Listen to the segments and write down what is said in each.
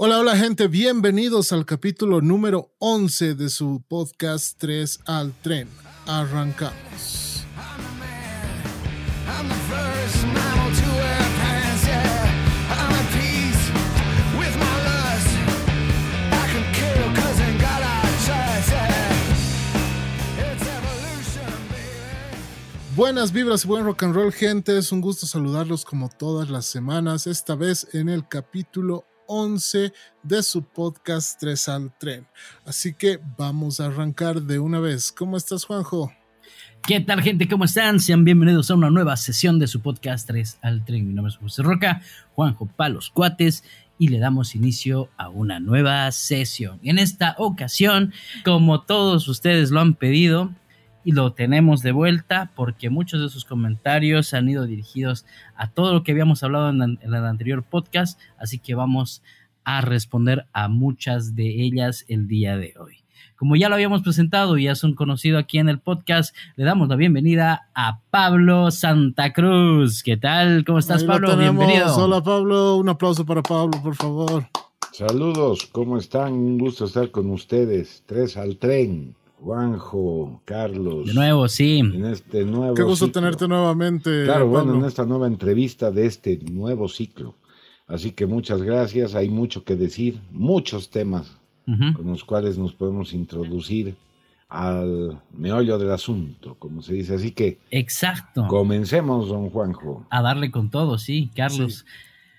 Hola, hola gente, bienvenidos al capítulo número 11 de su podcast 3 al tren. Arrancamos. Buenas vibras y buen rock and roll, gente. Es un gusto saludarlos como todas las semanas, esta vez en el capítulo 11 de su podcast 3 al tren. Así que vamos a arrancar de una vez. ¿Cómo estás, Juanjo? ¿Qué tal, gente? ¿Cómo están? Sean bienvenidos a una nueva sesión de su podcast 3 al tren. Mi nombre es José Roca, Juanjo Palos Cuates, y le damos inicio a una nueva sesión. En esta ocasión, como todos ustedes lo han pedido, y lo tenemos de vuelta porque muchos de sus comentarios han ido dirigidos a todo lo que habíamos hablado en, el anterior podcast, así que vamos a responder a muchas de ellas el día de hoy. Como ya lo habíamos presentado y ya son conocido aquí en el podcast, le damos la bienvenida a Pablo Santa Cruz. ¿Qué tal? ¿Cómo estás, Pablo? Bienvenido. Hola, Pablo. Un aplauso para Pablo, por favor. Saludos, ¿cómo están? Un gusto estar con ustedes. Tres al tren. Juanjo, Carlos. De nuevo, sí. En este nuevo Qué gusto tenerte nuevamente. Claro, bueno, en esta nueva entrevista de este nuevo ciclo. Así que muchas gracias. Hay mucho que decir, muchos temas con los cuales nos podemos introducir al meollo del asunto, como se dice. Así que. Exacto. Comencemos, don Juanjo. A darle con todo, sí, Carlos.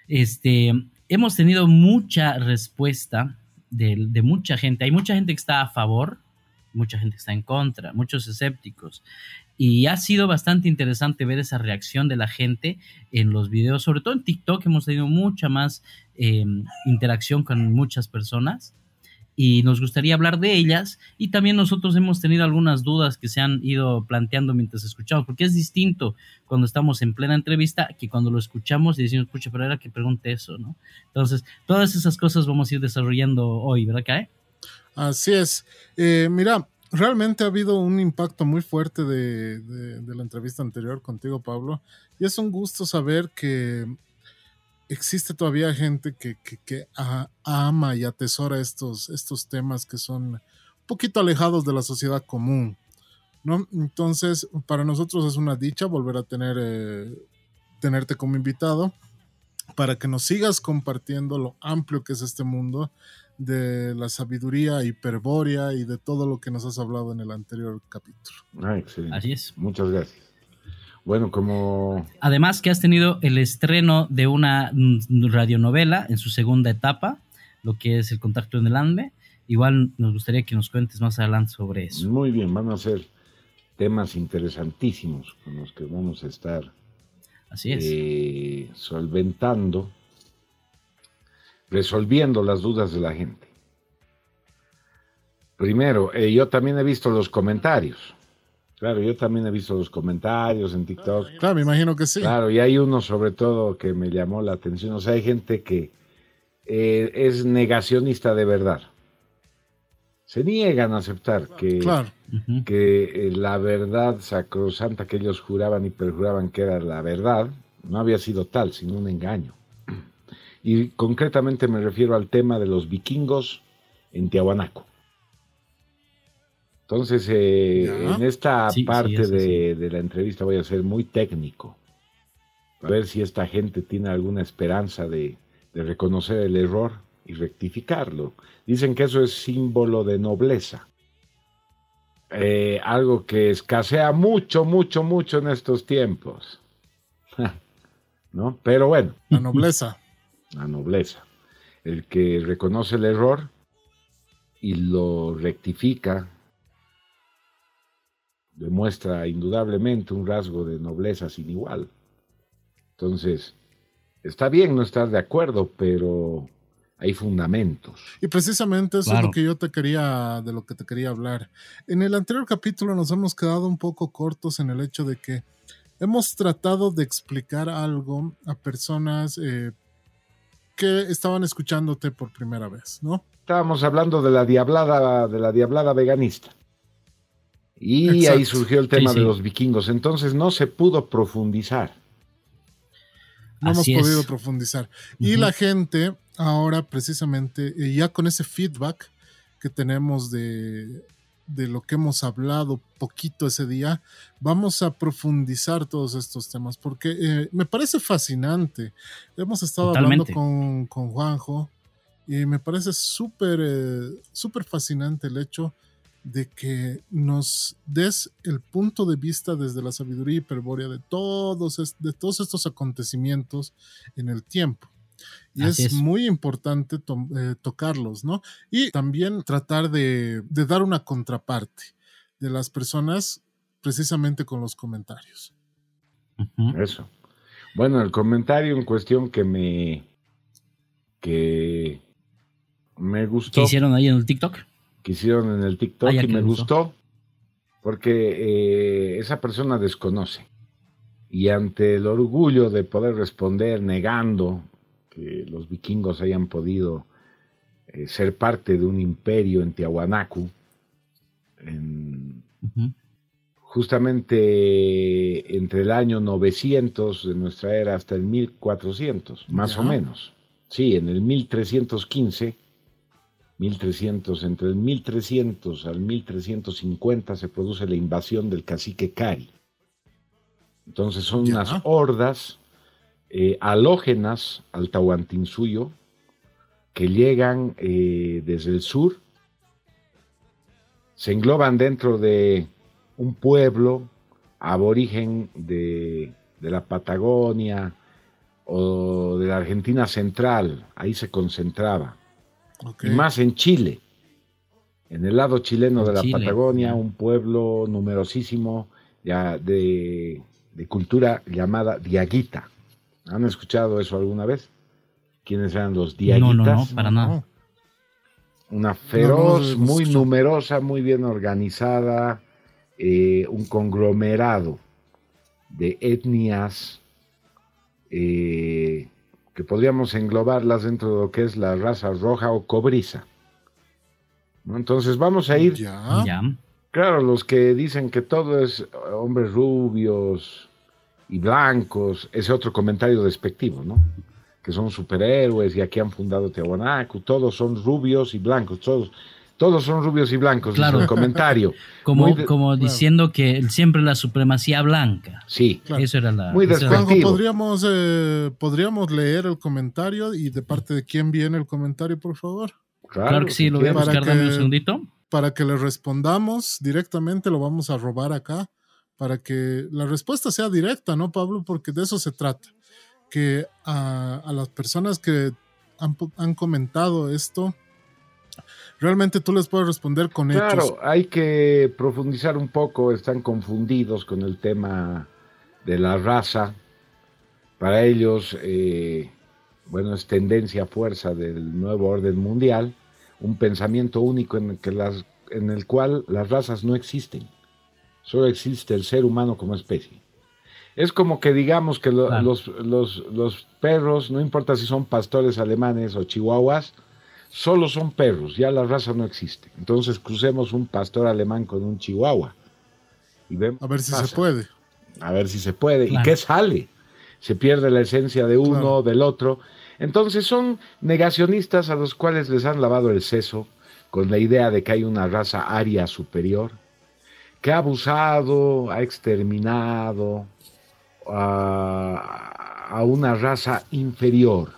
Este, hemos tenido mucha respuesta de, de mucha gente. Hay mucha gente que está a favor mucha gente está en contra, muchos escépticos. Y ha sido bastante interesante ver esa reacción de la gente en los videos, sobre todo en TikTok hemos tenido mucha más em, interacción con muchas personas y nos gustaría hablar de ellas y también nosotros hemos tenido algunas dudas que se han ido planteando mientras escuchamos, porque es distinto cuando estamos en plena entrevista que cuando lo escuchamos y decimos, pucha, pero era que pregunte eso, ¿no? Entonces, todas esas cosas vamos a ir desarrollando hoy, ¿verdad, Kae? Así es. Eh, mira, realmente ha habido un impacto muy fuerte de, la entrevista anterior contigo, Pablo. Y es un gusto saber que existe todavía gente que, ama y atesora estos, temas que son un poquito alejados de la sociedad común. ¿no? Entonces, para nosotros es una dicha volver a tener, eh, tenerte como invitado para que nos sigas compartiendo lo amplio que es este mundo de la sabiduría hiperbórea y de todo lo que nos has hablado en el anterior capítulo. Ah, excelente. Así es. Muchas gracias. Bueno, como... Además que has tenido el estreno de una radionovela en su segunda etapa, lo que es El Contacto en el Ande. Igual nos gustaría que nos cuentes más adelante sobre eso. Muy bien, van a ser temas interesantísimos con los que vamos a estar Así es. Eh, solventando resolviendo las dudas de la gente. Primero, eh, yo también he visto los comentarios. Claro, yo también he visto los comentarios en TikTok. Claro, me imagino que sí. Claro, y hay uno sobre todo que me llamó la atención. O sea, hay gente que eh, es negacionista de verdad. Se niegan a aceptar que, que eh, la verdad sacrosanta que ellos juraban y perjuraban que era la verdad no había sido tal, sino un engaño y concretamente me refiero al tema de los vikingos en Tiahuanaco. Entonces, eh, en esta parte de, la entrevista voy a ser muy técnico, a ver si esta gente tiene alguna esperanza de, reconocer el error y rectificarlo. Dicen que eso es símbolo de nobleza. Eh, algo que escasea mucho, mucho, mucho en estos tiempos. ¿No? Pero bueno. La nobleza la nobleza. El que reconoce el error y lo rectifica demuestra indudablemente un rasgo de nobleza sin igual. Entonces, está bien no estar de acuerdo, pero hay fundamentos. Y precisamente eso es lo que yo te quería, de lo que te quería hablar. En el anterior capítulo nos hemos quedado un poco cortos en el hecho de que hemos tratado de explicar algo a personas eh, que estaban escuchándote por primera vez, ¿no? Estábamos hablando de la diablada, de la diablada veganista. Y ahí surgió el tema de los vikingos. Entonces no se pudo profundizar. No hemos podido profundizar. Y la gente ahora precisamente, ya con ese feedback que tenemos de, de lo que hemos hablado poquito ese día, vamos a profundizar todos estos temas, porque eh, me parece fascinante. Hemos estado hablando con, con, Juanjo y me parece súper, eh, súper fascinante el hecho de que nos des el punto de vista desde la sabiduría hiperbórea de todos, de todos estos acontecimientos en el tiempo. Y es, muy importante eh, tocarlos, ¿no? Y también tratar de, dar una contraparte de las personas precisamente con los comentarios. Eso. Bueno, el comentario en cuestión que me que me gustó. ¿Qué hicieron ahí en el TikTok? Que hicieron en el TikTok ah, y me gustó. porque eh, esa persona desconoce. Y ante el orgullo de poder responder negando los vikingos hayan podido eh, ser parte de un imperio en Tiahuanacu, justamente entre el año 900 de nuestra era hasta el 1400, más o menos. Sí, en el 1315, 1300, entre el 1300 al 1350 se produce la invasión del cacique Cari. Entonces son unas hordas eh, halógenas al Tahuantinsuyo que llegan eh, desde el sur, se engloban dentro de un pueblo aborigen de, la Patagonia o de la Argentina central, ahí se concentraba, y más en Chile, en el lado chileno de la Patagonia, un pueblo numerosísimo ya de, de cultura llamada Diaguita. ¿Han escuchado eso alguna vez? ¿Quiénes eran los diaguitas? No, no, no, para nada. Una feroz, muy numerosa, muy bien organizada, eh, un conglomerado de etnias eh, que podríamos englobarlas dentro de lo que es la raza roja o cobriza. Entonces vamos a ir. Ya. Claro, los que dicen que todo es hombres rubios, y blancos, ese otro comentario despectivo, ¿no? Que son superhéroes y aquí han fundado Tiahuanacu, todos son rubios y blancos, todos, todos son rubios y blancos, claro. el comentario. Como, como diciendo que siempre la supremacía blanca. Sí, eso era la. Muy despectivo. ¿podríamos, eh, podríamos leer el comentario y de parte de quién viene el comentario, por favor. Claro, que sí, lo voy a buscar, dame un segundito. Para que le respondamos directamente, lo vamos a robar acá para que la respuesta sea directa, ¿no, Pablo? Porque de eso se trata. Que a, las personas que han, comentado esto, realmente tú les puedes responder con hechos. Claro, hay que profundizar un poco, están confundidos con el tema de la raza. Para ellos, eh, bueno, es tendencia, fuerza del nuevo orden mundial, un pensamiento único en que las, en el cual las razas no existen solo existe el ser humano como especie. Es como que digamos que los, perros, no importa si son pastores alemanes o chihuahuas, solo son perros, ya la raza no existe. Entonces crucemos un pastor alemán con un chihuahua. Y vemos a ver si se puede. A ver si se puede. ¿Y qué sale? Se pierde la esencia de uno, o del otro. Entonces son negacionistas a los cuales les han lavado el seso con la idea de que hay una raza aria superior que ha abusado, ha exterminado a, una raza inferior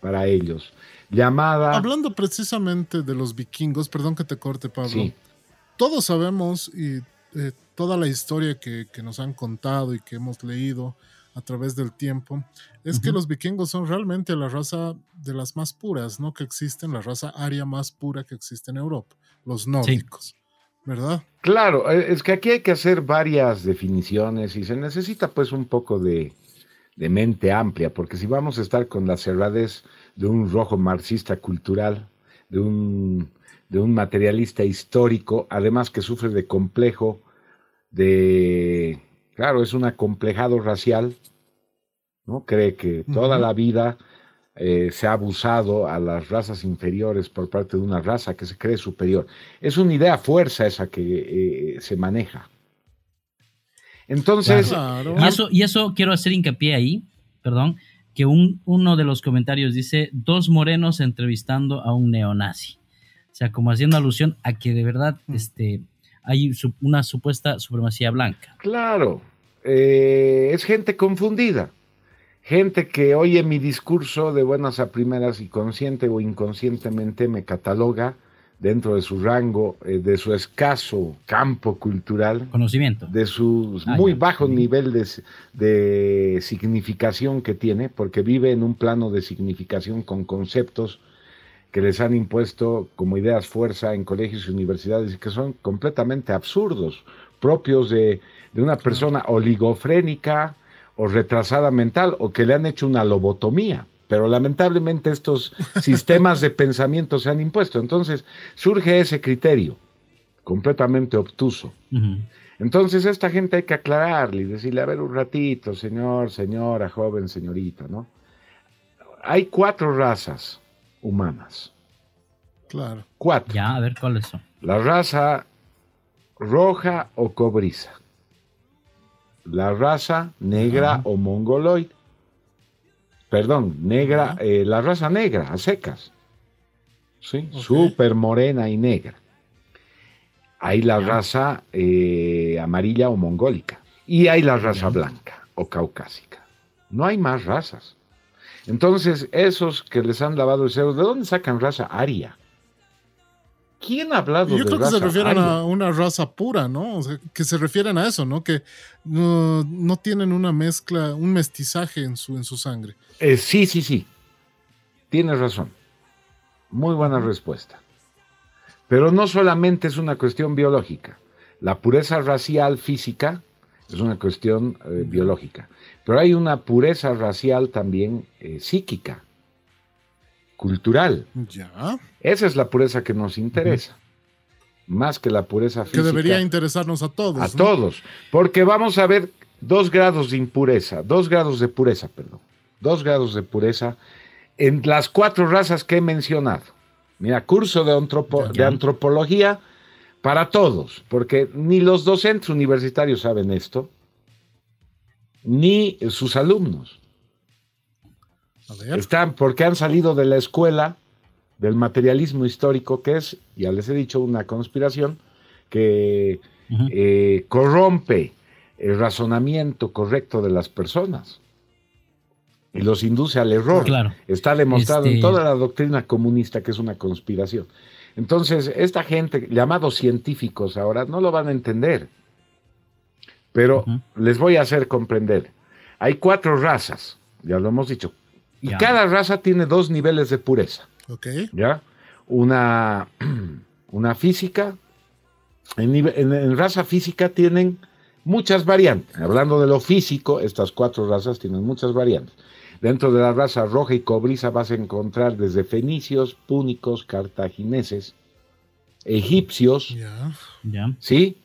para ellos, llamada... Hablando precisamente de los vikingos, perdón que te corte Pablo, todos sabemos y eh, toda la historia que, nos han contado y que hemos leído a través del tiempo, es que los vikingos son realmente la raza de las más puras, ¿no? Que existen, la raza aria más pura que existe en Europa, los nórdicos. ¿Verdad? Claro, eh, es que aquí hay que hacer varias definiciones y se necesita pues un poco de, mente amplia, porque si vamos a estar con la cerradez de un rojo marxista cultural, de un, de un materialista histórico, además que sufre de complejo, de, claro, es un acomplejado racial, ¿no? Cree que toda la vida eh, se ha abusado a las razas inferiores por parte de una raza que se cree superior. Es una idea fuerza esa que eh, se maneja. Entonces... Y, eso, y eso quiero hacer hincapié ahí, perdón, que un, uno de los comentarios dice dos morenos entrevistando a un neonazi. O sea, como haciendo alusión a que de verdad mm. este, hay una supuesta supremacía blanca. Claro, eh, es gente confundida. Gente que oye mi discurso de buenas a primeras y consciente o inconscientemente me cataloga dentro de su rango, eh, de su escaso campo cultural, conocimiento, de su ah, muy bajo nivel de, de, significación que tiene, porque vive en un plano de significación con conceptos que les han impuesto como ideas fuerza en colegios y universidades y que son completamente absurdos, propios de, de una persona oligofrénica o retrasada mental o que le han hecho una lobotomía pero lamentablemente estos sistemas de pensamiento se han impuesto. Entonces surge ese criterio completamente obtuso. Entonces esta gente hay que aclararle y decirle, a ver un ratito, señor, señora, joven, señorita, ¿no? Hay cuatro razas humanas. Claro. Cuatro. Ya, a ver cuáles son. La raza roja o cobriza. La raza negra o mongoloide perdón, negra, eh, la raza negra, a secas. ¿Sí? Súper morena y negra. Hay la raza eh, amarilla o mongólica. Y hay la raza blanca o caucásica. No hay más razas. Entonces, esos que les han lavado el cerebro, ¿de dónde sacan raza aria? ¿Quién ha hablado Yo creo que se refieren a una raza pura, ¿no? O sea, que se refieren a eso, ¿no? Que no, tienen una mezcla, un mestizaje en su, en su sangre. Eh, sí, sí, sí. Tienes razón. Muy buena respuesta. Pero no solamente es una cuestión biológica. La pureza racial física es una cuestión eh, biológica. Pero hay una pureza racial también eh, psíquica cultural. Ya. Esa es la pureza que nos interesa. Más que la pureza física. Que debería interesarnos a todos. A todos. Porque vamos a ver dos grados de impureza, dos grados de pureza, perdón. Dos grados de pureza en las cuatro razas que he mencionado. Mira, curso de, de antropología para todos, porque ni los docentes universitarios saben esto, ni sus alumnos. Están porque han salido de la escuela del materialismo histórico, que es, ya les he dicho, una conspiración que eh, corrompe el razonamiento correcto de las personas y los induce al error. Está demostrado en este toda la doctrina comunista que es una conspiración. Entonces, esta gente, llamados científicos ahora, no lo van a entender. Pero les voy a hacer comprender. Hay cuatro razas, ya lo hemos dicho, y cada raza tiene dos niveles de pureza. ¿Ya? Una, una física. En, raza física tienen muchas variantes. Hablando de lo físico, estas cuatro razas tienen muchas variantes. Dentro de la raza roja y cobriza vas a encontrar desde fenicios, púnicos, cartagineses, egipcios, ¿sí?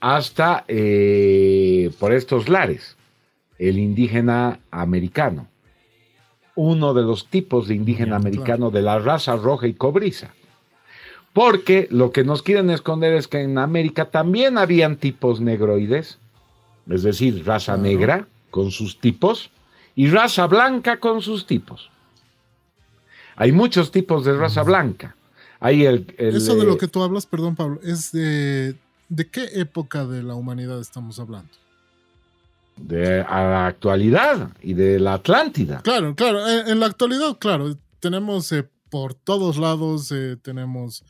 Hasta eh, por estos lares, el indígena americano uno de los tipos de indígena americano de la raza roja y cobriza. Porque lo que nos quieren esconder es que en América también habían tipos negroides, es decir, raza negra con sus tipos y raza blanca con sus tipos. Hay muchos tipos de raza blanca. Hay el, Eso de lo que tú hablas, perdón Pablo, es de, ¿de qué época de la humanidad estamos hablando? De la actualidad y de la Atlántida. Claro, claro, en, la actualidad, claro, tenemos eh, por todos lados, eh, tenemos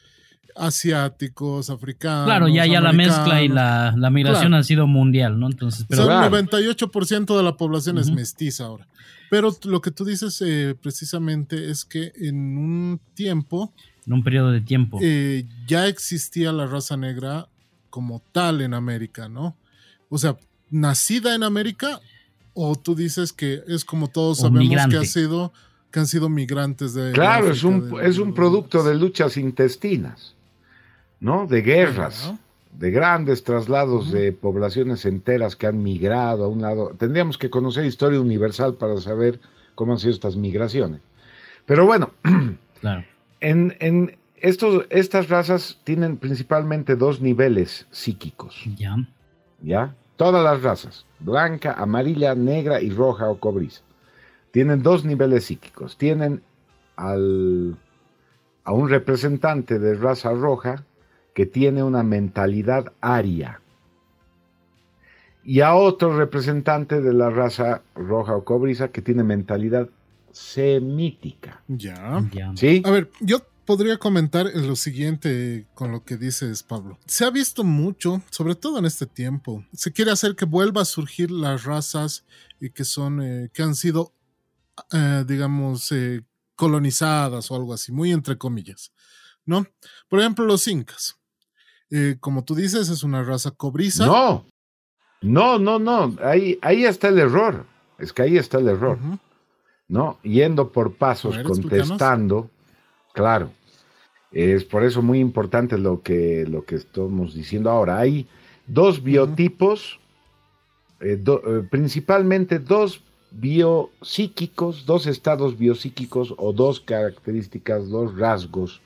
asiáticos, africanos. Claro, ya, ya la mezcla y la, migración ha sido mundial, ¿no? Entonces, pero. el 98% de la población es mestiza ahora. Pero lo que tú dices eh, precisamente es que en un tiempo. En un periodo de tiempo. ya existía la raza negra como tal en América, ¿no? O sea, nacida en América o tú dices que es como todos sabemos que ha sido que han sido migrantes de claro es un es un producto de luchas intestinas no de guerras de grandes traslados de poblaciones enteras que han migrado a un lado. Tendríamos que conocer historia universal para saber cómo han sido estas migraciones. Pero bueno en, en estos, estas razas tienen principalmente dos niveles psíquicos. Ya. Ya Todas las razas, blanca, amarilla, negra y roja o cobriza. tienen dos niveles psíquicos. Tienen al, a un representante de raza roja que tiene una mentalidad aria y a otro representante de la raza roja o cobriza que tiene mentalidad semítica. Ya. ¿Sí? A ver, yo podría comentar lo siguiente con lo que dices, Pablo. Se ha visto mucho, sobre todo en este tiempo. Se quiere hacer que vuelva a surgir las razas y que son, eh, que han sido, eh, digamos, eh, colonizadas o algo así, muy entre comillas, ¿no? Por ejemplo, los incas. como tú dices, es una raza cobriza. No, no, no, no. Ahí, ahí está el error. Es que ahí está el error. ¿No? Yendo por pasos, contestando. Claro. Es por eso muy importante lo que, lo que estamos diciendo ahora. Hay dos biotipos, eh, eh, principalmente dos biopsíquicos, dos estados biopsíquicos o dos características, dos rasgos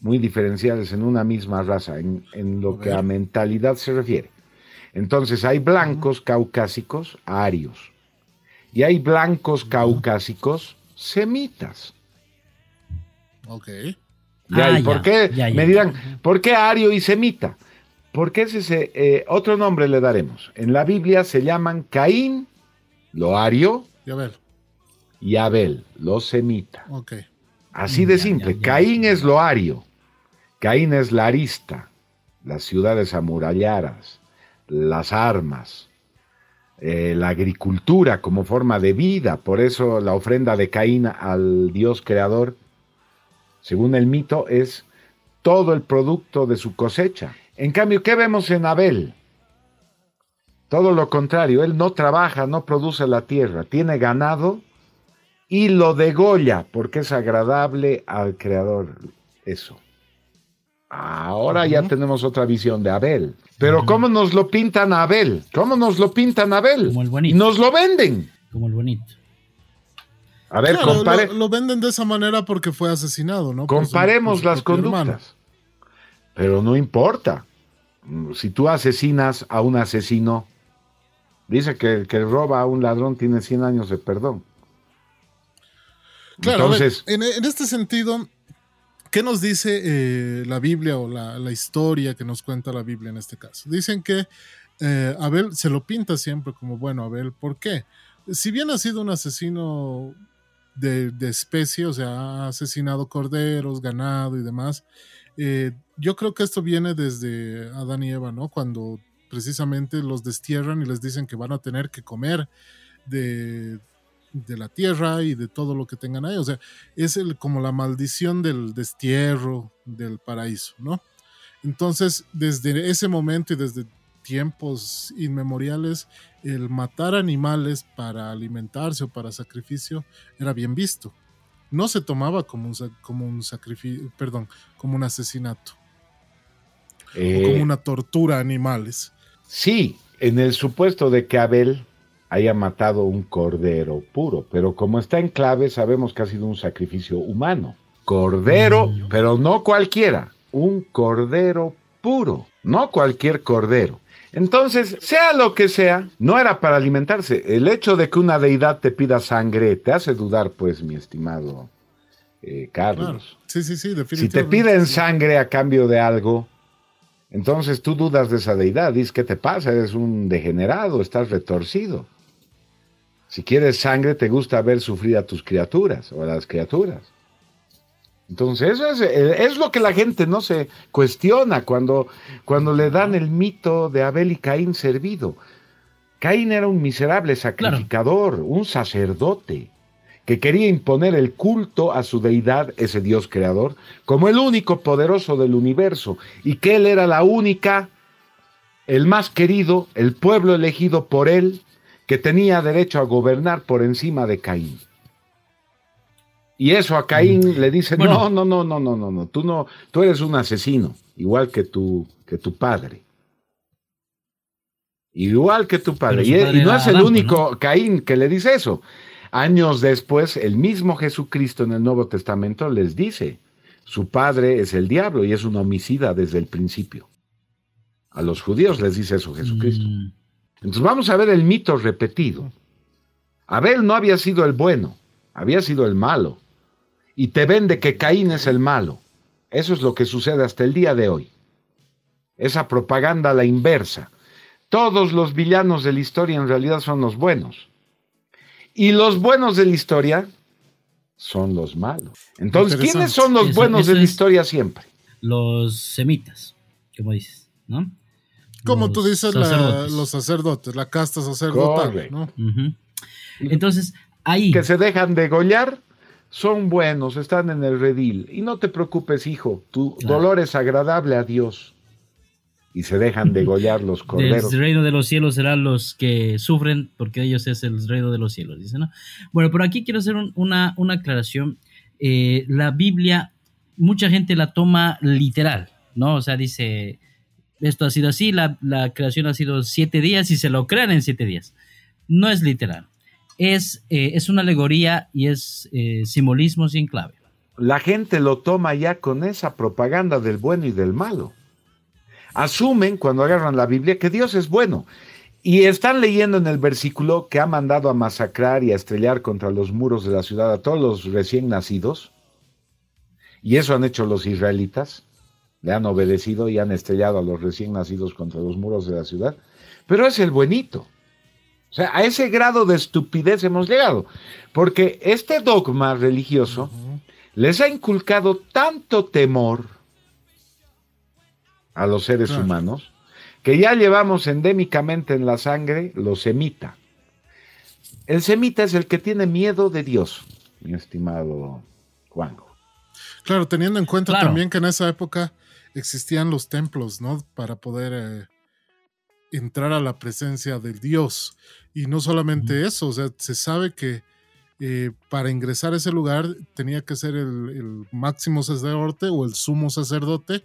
muy diferenciales en una misma raza, en, en lo que a mentalidad se refiere. Entonces hay blancos caucásicos arios y hay blancos caucásicos semitas. Ok. Ah, por qué? me dirán, ¿por qué ario y semita? Porque ese eh, otro nombre le daremos. En la Biblia se llaman Caín, lo ario, y Abel, y Abel lo semita. Ok. Así de simple. Caín es lo ario, Caín es la arista, las ciudades amuralladas, las armas, eh, la agricultura como forma de vida. Por eso la ofrenda de Caín al Dios creador, según el mito, es todo el producto de su cosecha. En cambio, ¿qué vemos en Abel? Todo lo contrario, él no trabaja, no produce la tierra, tiene ganado y lo degolla porque es agradable al creador. Eso. Ahora ya tenemos otra visión de Abel. Pero ¿cómo nos lo pintan a Abel? ¿Cómo nos lo pintan a Abel? Como el bonito. Y nos lo venden. Como el bonito. A ver, compare... lo, venden de esa manera porque fue asesinado, ¿no? Comparemos las conductas. Pero no importa. Si tú asesinas a un asesino, dice que el que roba a un ladrón tiene 100 años de perdón. Claro, Entonces, en, este sentido, ¿Qué nos dice eh, la Biblia o la, historia que nos cuenta la Biblia en este caso? Dicen que eh, Abel se lo pinta siempre como bueno Abel. ¿Por qué? Si bien ha sido un asesino de, especie, o sea, ha asesinado corderos, ganado y demás, eh, yo creo que esto viene desde Adán y Eva, ¿no? Cuando precisamente los destierran y les dicen que van a tener que comer de, de la tierra y de todo lo que tengan ahí. O sea, es el, como la maldición del destierro del paraíso, ¿no? Entonces, desde ese momento y desde tiempos inmemoriales, el matar animales para alimentarse o para sacrificio era bien visto. No se tomaba como un, como un sacrificio, perdón, como un asesinato. o como eh, una tortura a animales. Sí, en el supuesto de que Abel haya matado un cordero puro, pero como está en clave sabemos que ha sido un sacrificio humano. Cordero, mm. pero no cualquiera, un cordero puro, no cualquier cordero. Entonces, sea lo que sea, no era para alimentarse. El hecho de que una deidad te pida sangre te hace dudar, pues, mi estimado eh, Carlos. Sí, sí, sí, definitivamente. Si te piden sangre a cambio de algo, entonces tú dudas de esa deidad. Dices, ¿qué te pasa? Eres un degenerado, estás retorcido. Si quieres sangre, te gusta ver sufrir a tus criaturas o a las criaturas. Entonces, eso es, eh, es, lo que la gente no se cuestiona cuando, cuando le dan el mito de Abel y Caín servido. Caín era un miserable sacrificador, un sacerdote, que quería imponer el culto a su deidad, ese Dios creador, como el único poderoso del universo, y que él era la única, el más querido, el pueblo elegido por él, que tenía derecho a gobernar por encima de Caín. Y eso a Caín mm. le dice, no, no, no, no, no, no, no, tú no, tú eres un asesino, igual que tu, que tu padre. Igual que tu padre. Y, no es el único Caín que le dice eso. Años después, el mismo Jesucristo en el Nuevo Testamento les dice, su padre es el diablo y es un homicida desde el principio. A los judíos les dice eso Jesucristo. Mm. Entonces vamos a ver el mito repetido. Abel no había sido el bueno, había sido el malo. Y te vende que Caín es el malo. Eso es lo que sucede hasta el día de hoy. Esa propaganda a la inversa. Todos los villanos de la historia en realidad son los buenos. Y los buenos de la historia son los malos. Entonces, ¿quiénes son los buenos de la historia siempre? Los semitas, como dices, ¿no? Como tú dices, los sacerdotes, la casta sacerdotal, ¿no? Entonces, ahí... Que se dejan degollar, son buenos, están en el redil. Y no te preocupes, hijo, tu dolor es agradable a Dios. Y se dejan degollar los corderos. El reino de los cielos serán los que sufren, porque ellos es el reino de los cielos, dice, ¿no? Bueno, pero aquí quiero hacer una, una aclaración. Eh, la Biblia, mucha gente la toma literal, ¿no? O sea, dice, esto ha sido así, la, creación ha sido siete días y se lo crean en siete días. No es literal. Es, eh, es una alegoría y es eh, simbolismo sin clave. La gente lo toma ya con esa propaganda del bueno y del malo. Asumen cuando agarran la Biblia que Dios es bueno. Y están leyendo en el versículo que ha mandado a masacrar y a estrellar contra los muros de la ciudad a todos los recién nacidos. Y eso han hecho los israelitas le han obedecido y han estrellado a los recién nacidos contra los muros de la ciudad, pero es el buenito. O sea, a ese grado de estupidez hemos llegado, porque este dogma religioso les ha inculcado tanto temor a los seres humanos que ya llevamos endémicamente en la sangre los semita. El semita es el que tiene miedo de Dios, mi estimado Juanjo. Claro, teniendo en cuenta también que en esa época existían los templos, ¿no? Para poder eh, entrar a la presencia del Dios. Y no solamente eso, o sea, se sabe que eh, para ingresar a ese lugar tenía que ser el, máximo sacerdote o el sumo sacerdote,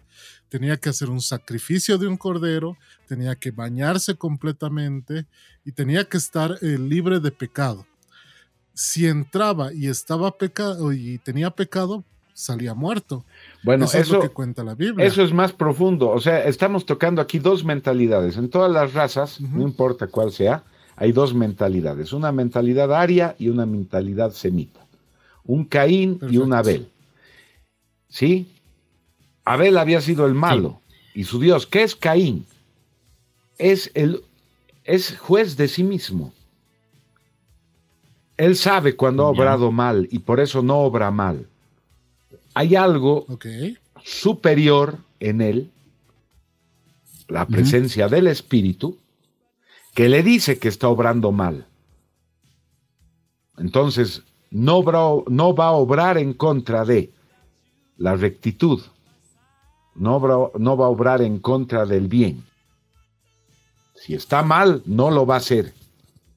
tenía que hacer un sacrificio de un cordero, tenía que bañarse completamente y tenía que estar eh, libre de pecado. Si entraba y estaba pecado y tenía pecado, salía muerto. Bueno, eso, es lo que cuenta la Biblia. Eso es más profundo. O sea, estamos tocando aquí dos mentalidades. En todas las razas, no importa cuál sea, hay dos mentalidades. Una mentalidad aria y una mentalidad semita. Un Caín y un Abel. ¿Sí? Abel había sido el malo y su Dios, ¿qué es Caín? Es el es juez de sí mismo. Él sabe cuando ha obrado mal y por eso no obra mal hay algo superior en él, la presencia del Espíritu, que le dice que está obrando mal. Entonces, no, no va a obrar en contra de la rectitud, no, no va a obrar en contra del bien. Si está mal, no lo va a hacer,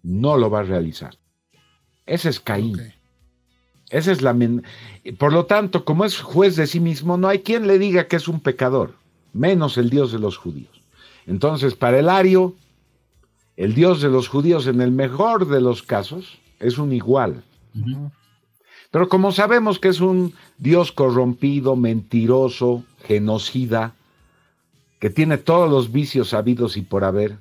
no lo va a realizar. Ese es Caín. Esa es la. Por lo tanto, como es juez de sí mismo, no hay quien le diga que es un pecador, menos el Dios de los judíos. Entonces, para el Ario, el Dios de los judíos, en el mejor de los casos, es un igual. Pero como sabemos que es un Dios corrompido, mentiroso, genocida, que tiene todos los vicios habidos y por haber,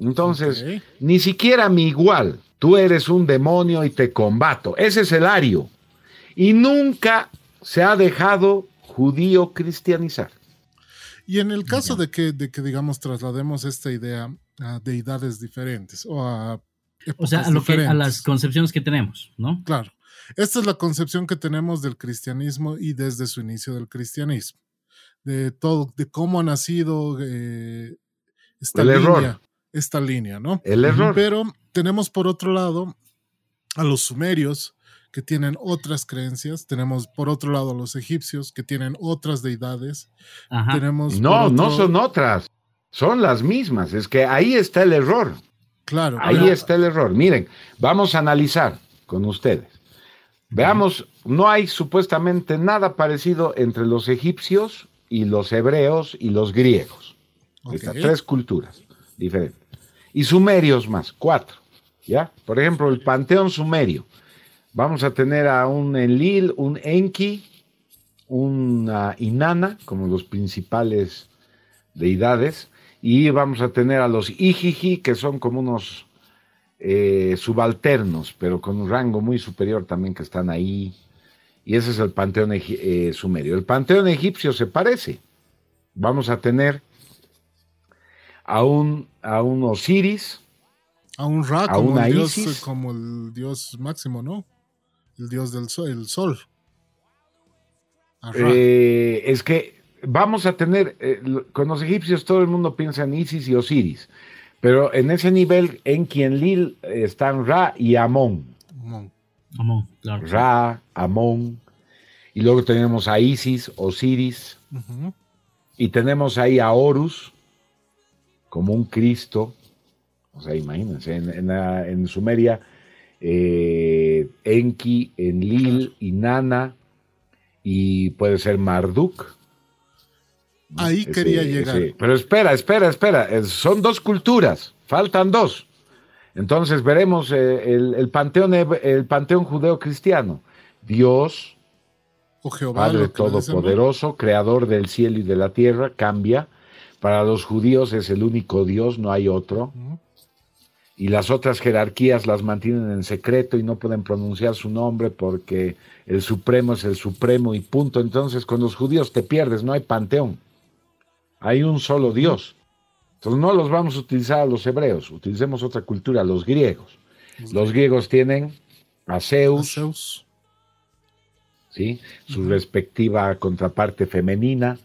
entonces, ni siquiera mi igual Tú eres un demonio y te combato. Ese es el ario. Y nunca se ha dejado judío cristianizar. Y en el caso de que, de que, digamos, traslademos esta idea a deidades diferentes o a... O sea, a, lo que, a las concepciones que tenemos, ¿no? Claro. Esta es la concepción que tenemos del cristianismo y desde su inicio del cristianismo. De todo, de cómo ha nacido eh, esta el línea, esta línea, ¿no? El error. Pero tenemos por otro lado a los sumerios que tienen otras creencias, tenemos por otro lado a los egipcios que tienen otras deidades, tenemos no, no son otras, son las mismas, es que ahí está el error. Claro. Ahí está el error. Miren, vamos a analizar con ustedes. Veamos, no hay supuestamente nada parecido entre los egipcios y los hebreos y los griegos. tres culturas diferentes. Y sumerios más, cuatro. ¿ya? Por ejemplo, el panteón sumerio. Vamos a tener a un Enlil, un Enki, una Inanna, como los principales deidades, y vamos a tener a los Ijiji, que son como unos eh, subalternos, pero con un rango muy superior también que están ahí. Y ese es el panteón eh, sumerio. El panteón egipcio se parece. Vamos a tener a un, a un Osiris, a un Ra, como, el dios, como el dios máximo, ¿no? El dios del sol. El sol. Eh, es que vamos a tener, eh, con los egipcios todo el mundo piensa en Isis y Osiris, pero en ese nivel en quien Lil están Ra y Amón. Amón. claro. Ra, Amón. Y luego tenemos a Isis, Osiris. Y tenemos ahí a Horus como un Cristo. O sea, imagínense, en, Sumeria, eh, Enki, Enlil, Inanna, y puede ser Marduk. Ahí quería llegar. Pero espera, espera, espera. Son dos culturas, faltan dos. Entonces veremos eh, el, panteón, el panteón judeo-cristiano. Dios, o Jehová, Padre Todopoderoso, Creador del cielo y de la tierra, cambia. Para los judíos es el único Dios, no hay otro y las otras jerarquías las mantienen en secreto y no pueden pronunciar su nombre porque el supremo es el supremo y punto. Entonces con los judíos te pierdes, no hay panteón. Hay un solo Dios. Entonces no los vamos a utilizar a los hebreos, utilicemos otra cultura, los griegos. Los griegos tienen a Zeus, ¿sí? su respectiva contraparte femenina,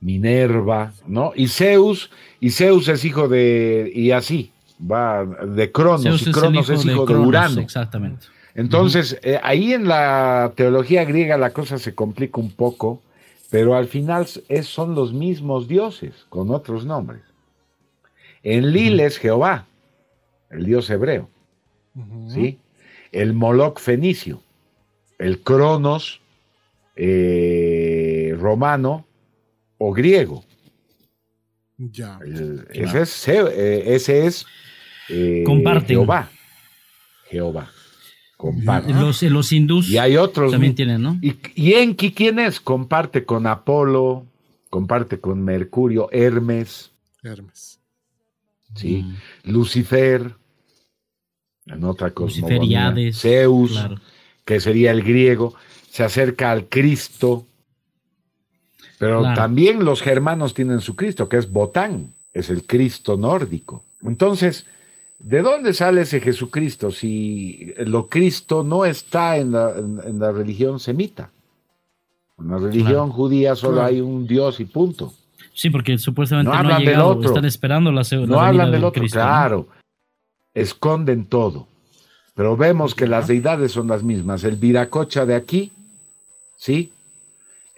Minerva, ¿no? Y Zeus, y Zeus es hijo de, y así, va de Cronos, y Cronos es hijo, de, Urano. Exactamente. Entonces, eh, ahí en la teología griega la cosa se complica un poco, pero al final es, son los mismos dioses, con otros nombres. En Lil es Jehová, el dios hebreo, ¿sí? El Moloch fenicio, el Cronos eh, romano o griego. Ya. ese, es, eh, ese es eh, Jehová. Jehová. Comparte. Los, los hindús y hay otros, también tienen, ¿no? Y, y Enki, ¿quién es? Comparte con Apolo, comparte con Mercurio, Hermes. Hermes. Sí. Mm. Lucifer, en otra cosa. Hades, Zeus, que sería el griego, se acerca al Cristo. Pero también los germanos tienen su Cristo, que es Botán, es el Cristo nórdico. Entonces, ¿De dónde sale ese Jesucristo si lo Cristo no está en la, religión semita? En la religión judía solo hay un Dios y punto. Sí, porque supuestamente no, hablan del otro. están esperando la, No hablan del otro, claro. Esconden todo. Pero vemos que las deidades son las mismas. El viracocha de aquí, ¿sí?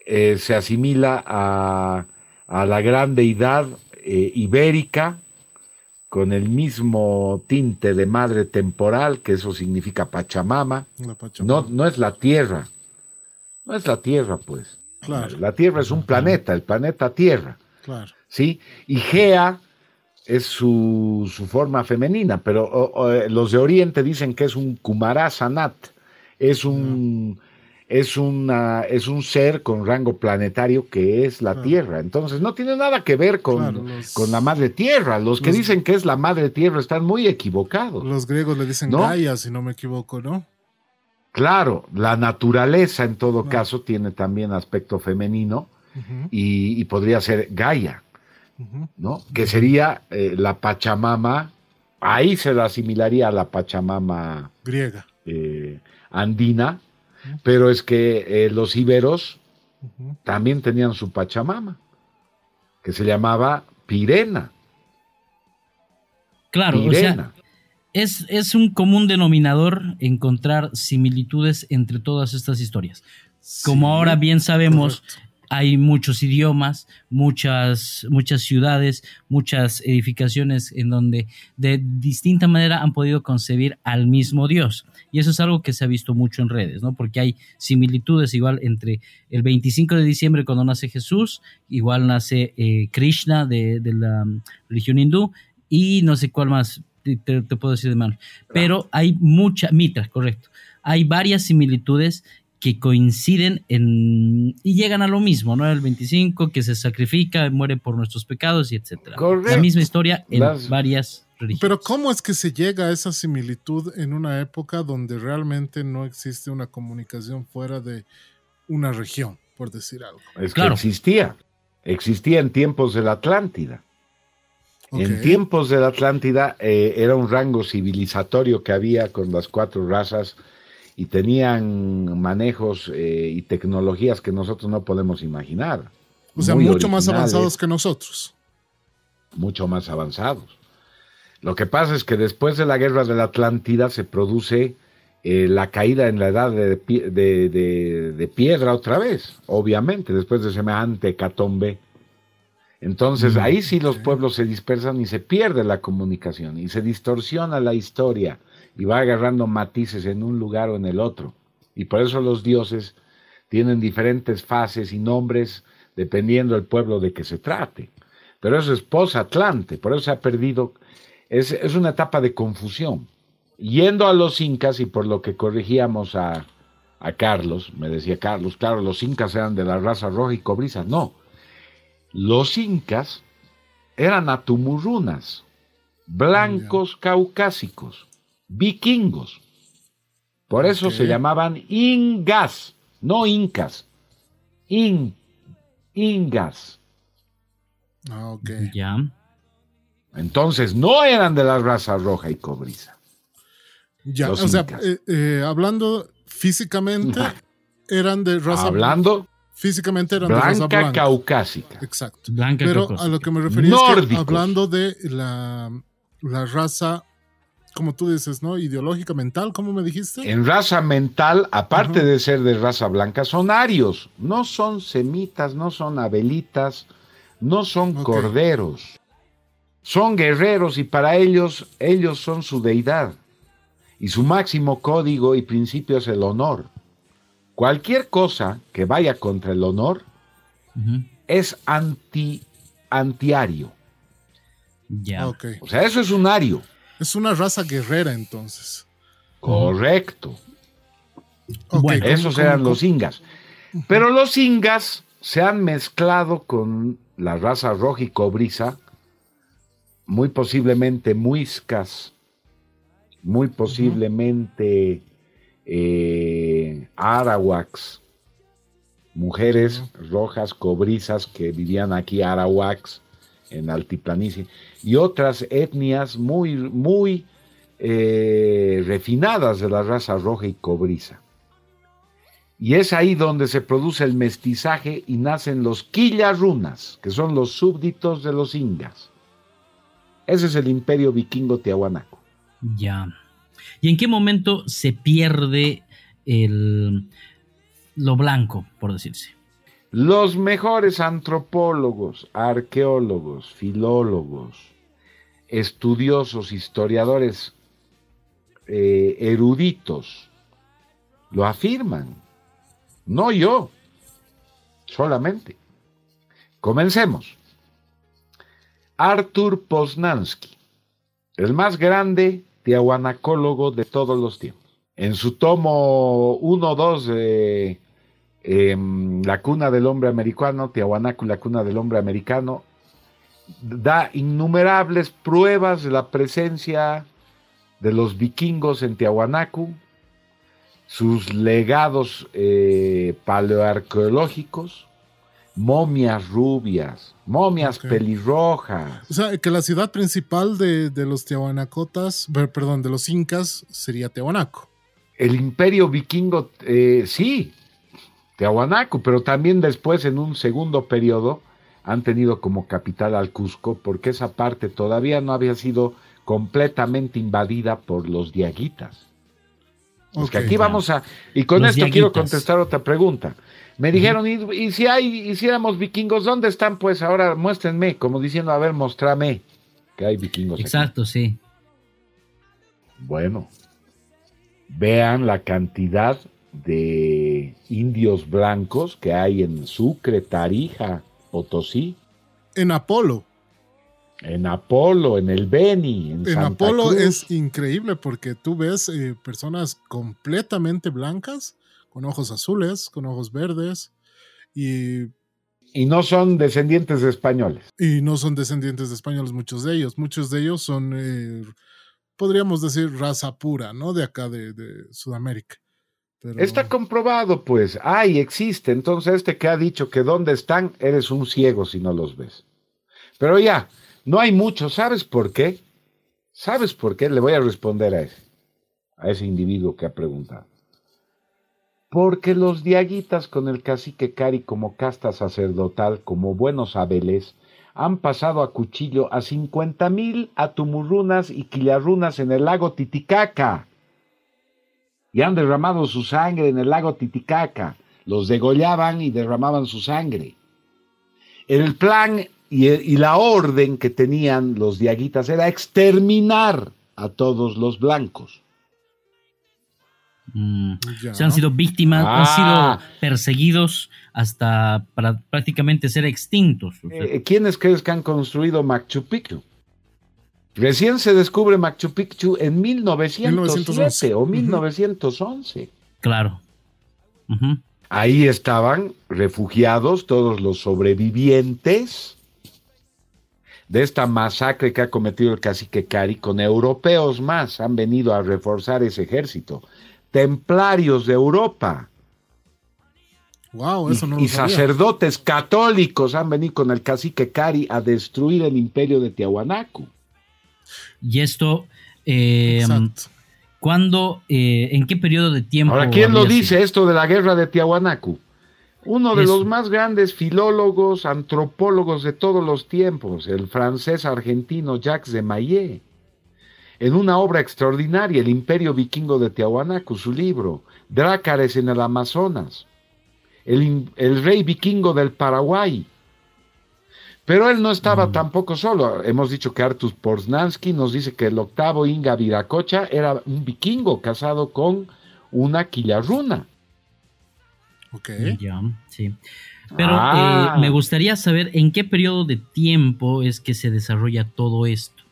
Eh, se asimila a, la gran deidad eh, ibérica, con el mismo tinte de madre temporal, que eso significa Pachamama. No, no es la Tierra. No es la Tierra, pues. La Tierra es un planeta, el planeta Tierra. Claro. ¿Sí? Y Gea es su, forma femenina, pero eh, los de Oriente dicen que es un Kumara Sanat. Es un es, una, es un ser con rango planetario que es la Tierra. Entonces no tiene nada que ver con, con la Madre Tierra. Los que dicen que es la Madre Tierra están muy equivocados. Los griegos le dicen Gaia, si no me equivoco, ¿no? Claro, la naturaleza en todo caso tiene también aspecto femenino y, podría ser Gaia, ¿no? Que sería eh, la Pachamama, ahí se la asimilaría a la Pachamama griega. Eh, andina, pero es que eh, los iberos también tenían su Pachamama, que se llamaba Pirena. Claro, o sea, es, es, un común denominador encontrar similitudes entre todas estas historias. Como ahora bien sabemos, hay muchos idiomas, muchas, muchas ciudades, muchas edificaciones en donde de distinta manera han podido concebir al mismo Dios. Y eso es algo que se ha visto mucho en redes, ¿no? Porque hay similitudes igual entre el 25 de diciembre cuando nace Jesús, igual nace eh, Krishna de, la religión hindú y no sé cuál más te, puedo decir de mano. Pero hay mucha, Mitra, correcto. Hay varias similitudes que coinciden en y llegan a lo mismo, ¿no? El 25 que se sacrifica, muere por nuestros pecados y etcétera. La misma historia en varias Pero ¿cómo es que se llega a esa similitud en una época donde realmente no existe una comunicación fuera de una región, por decir algo? Es que existía. Existía en tiempos de la Atlántida. En tiempos de la Atlántida eh, era un rango civilizatorio que había con las cuatro razas y tenían manejos eh, y tecnologías que nosotros no podemos imaginar. O sea, mucho más avanzados que nosotros. Mucho más avanzados. Lo que pasa es que después de la guerra de la Atlántida se produce eh, la caída en la edad de, de, piedra otra vez, obviamente, después de semejante catombe. Entonces mm, ahí sí los pueblos se dispersan y se pierde la comunicación y se distorsiona la historia y va agarrando matices en un lugar o en el otro. Y por eso los dioses tienen diferentes fases y nombres dependiendo del pueblo de que se trate. Pero eso es post-Atlante, por eso se ha perdido, es, es, una etapa de confusión. Yendo a los incas, y por lo que corregíamos a, a Carlos, me decía Carlos, claro, los incas eran de la raza roja y cobriza. No, los incas eran atumurunas, blancos caucásicos vikingos. Por eso se llamaban ingas, no incas. In, ingas. Ah, ok. Ya. Entonces no eran de la raza roja y cobriza. Ya, o sea, eh, eh, hablando físicamente, eran de raza Hablando físicamente eran blanca, de raza blanca. caucásica. Exacto. Pero a lo que me refería es que hablando de la, la raza como tú dices, ¿no? Ideológica, mental, ¿cómo me dijiste? En raza mental, aparte de ser de raza blanca, son arios. No son semitas, no son abelitas, no son corderos. Son guerreros y para ellos, ellos son su deidad. Y su máximo código y principio es el honor. Cualquier cosa que vaya contra el honor es anti, antiario. Ya. O sea, eso es un ario. Es una raza guerrera entonces. Correcto. Bueno, esos eran los ingas. Pero los ingas se han mezclado con la raza roja y cobriza, muy posiblemente muiscas, muy posiblemente eh, arawaks, mujeres rojas cobrizas que vivían aquí, arawaks, en altiplanicie, y otras etnias muy, muy eh, refinadas de la raza roja y cobriza. Y es ahí donde se produce el mestizaje y nacen los quillarunas, que son los súbditos de los ingas. Ese es el imperio vikingo tiahuanaco. Ya. ¿Y en qué momento se pierde el, lo blanco, por decirse? Los mejores antropólogos, arqueólogos, filólogos, estudiosos, historiadores eh, eruditos, lo afirman. No yo, solamente. Comencemos. Arthur Poznansky, el más grande tiahuanacólogo de todos los tiempos. En su tomo 1-2 de Em, la cuna del hombre americano, Tiahuanaco, la cuna del hombre americano, da innumerables pruebas de la presencia de los vikingos en Tiahuanaco, sus legados eh, paleoarqueológicos, momias rubias, momias pelirrojas. O sea, que la ciudad principal de, los Tiahuanacotas, perdón, de los incas sería Tiahuanaco. El imperio vikingo, eh, sí, Tiahuanaco, pero también después en un segundo periodo han tenido como capital al Cusco porque esa parte todavía no había sido completamente invadida por los diaguitas. que aquí vamos a... Y con esto quiero contestar otra pregunta. Me dijeron, ¿y, si hay, hiciéramos vikingos, dónde están? Pues ahora muéstrenme, como diciendo, a ver, mostrame que hay vikingos. Exacto, sí. Bueno, vean la cantidad de indios blancos que hay en Sucre, Tarija, Potosí. En Apolo. En Apolo, en el Beni, en, en Apolo es increíble porque tú ves eh, personas completamente blancas, con ojos azules, con ojos verdes y... Y no son descendientes de españoles. Y no son descendientes de españoles muchos de ellos. Muchos de ellos son, eh, podríamos decir, raza pura, ¿no? De acá de, Sudamérica. Está comprobado, pues. Ay, existe. Entonces, este que ha dicho que dónde están, eres un ciego si no los ves. Pero ya, no hay mucho. ¿Sabes por qué? ¿Sabes por qué? Le voy a responder a ese, a ese individuo que ha preguntado porque los diaguitas con el cacique Cari como casta sacerdotal, como buenos abeles, han pasado a cuchillo a cincuenta mil atumurrunas y quillarrunas en el lago Titicaca. Y han derramado su sangre en el lago Titicaca. Los degollaban y derramaban su sangre. El plan y, y la orden que tenían los diaguitas era exterminar a todos los blancos. Mm. Se han sido víctimas, han sido ah. perseguidos hasta para prácticamente ser extintos. Eh, ¿Quiénes crees que han construido Machu Picchu? Recién se descubre Machu Picchu en 1907 o 1911. Claro. Ahí estaban refugiados todos los sobrevivientes de esta masacre que ha cometido el cacique Cari con europeos más. Han venido a reforzar ese ejército templarios de Europa. Wow, eso no y, sacerdotes católicos han venido con el cacique Cari a destruir el imperio de Tiahuanacu. Y esto, eh, ¿cuándo, eh, en qué periodo de tiempo? Ahora, ¿quién lo dice esto de la guerra de Tiahuanacu? Uno de los más grandes filólogos, antropólogos de todos los tiempos, el francés argentino Jacques de Maillet en una obra extraordinaria, El Imperio Vikingo de Tiahuanaco, su libro, Drácares en el Amazonas, el, rey vikingo del Paraguay. Pero él no estaba mm. tampoco solo. Hemos dicho que Artus Poznansky nos dice que el octavo Inga Viracocha era un vikingo casado con una quillarruna. Ok. Ya, sí. Pero ah. eh, me gustaría saber en qué periodo de tiempo es que se desarrolla todo esto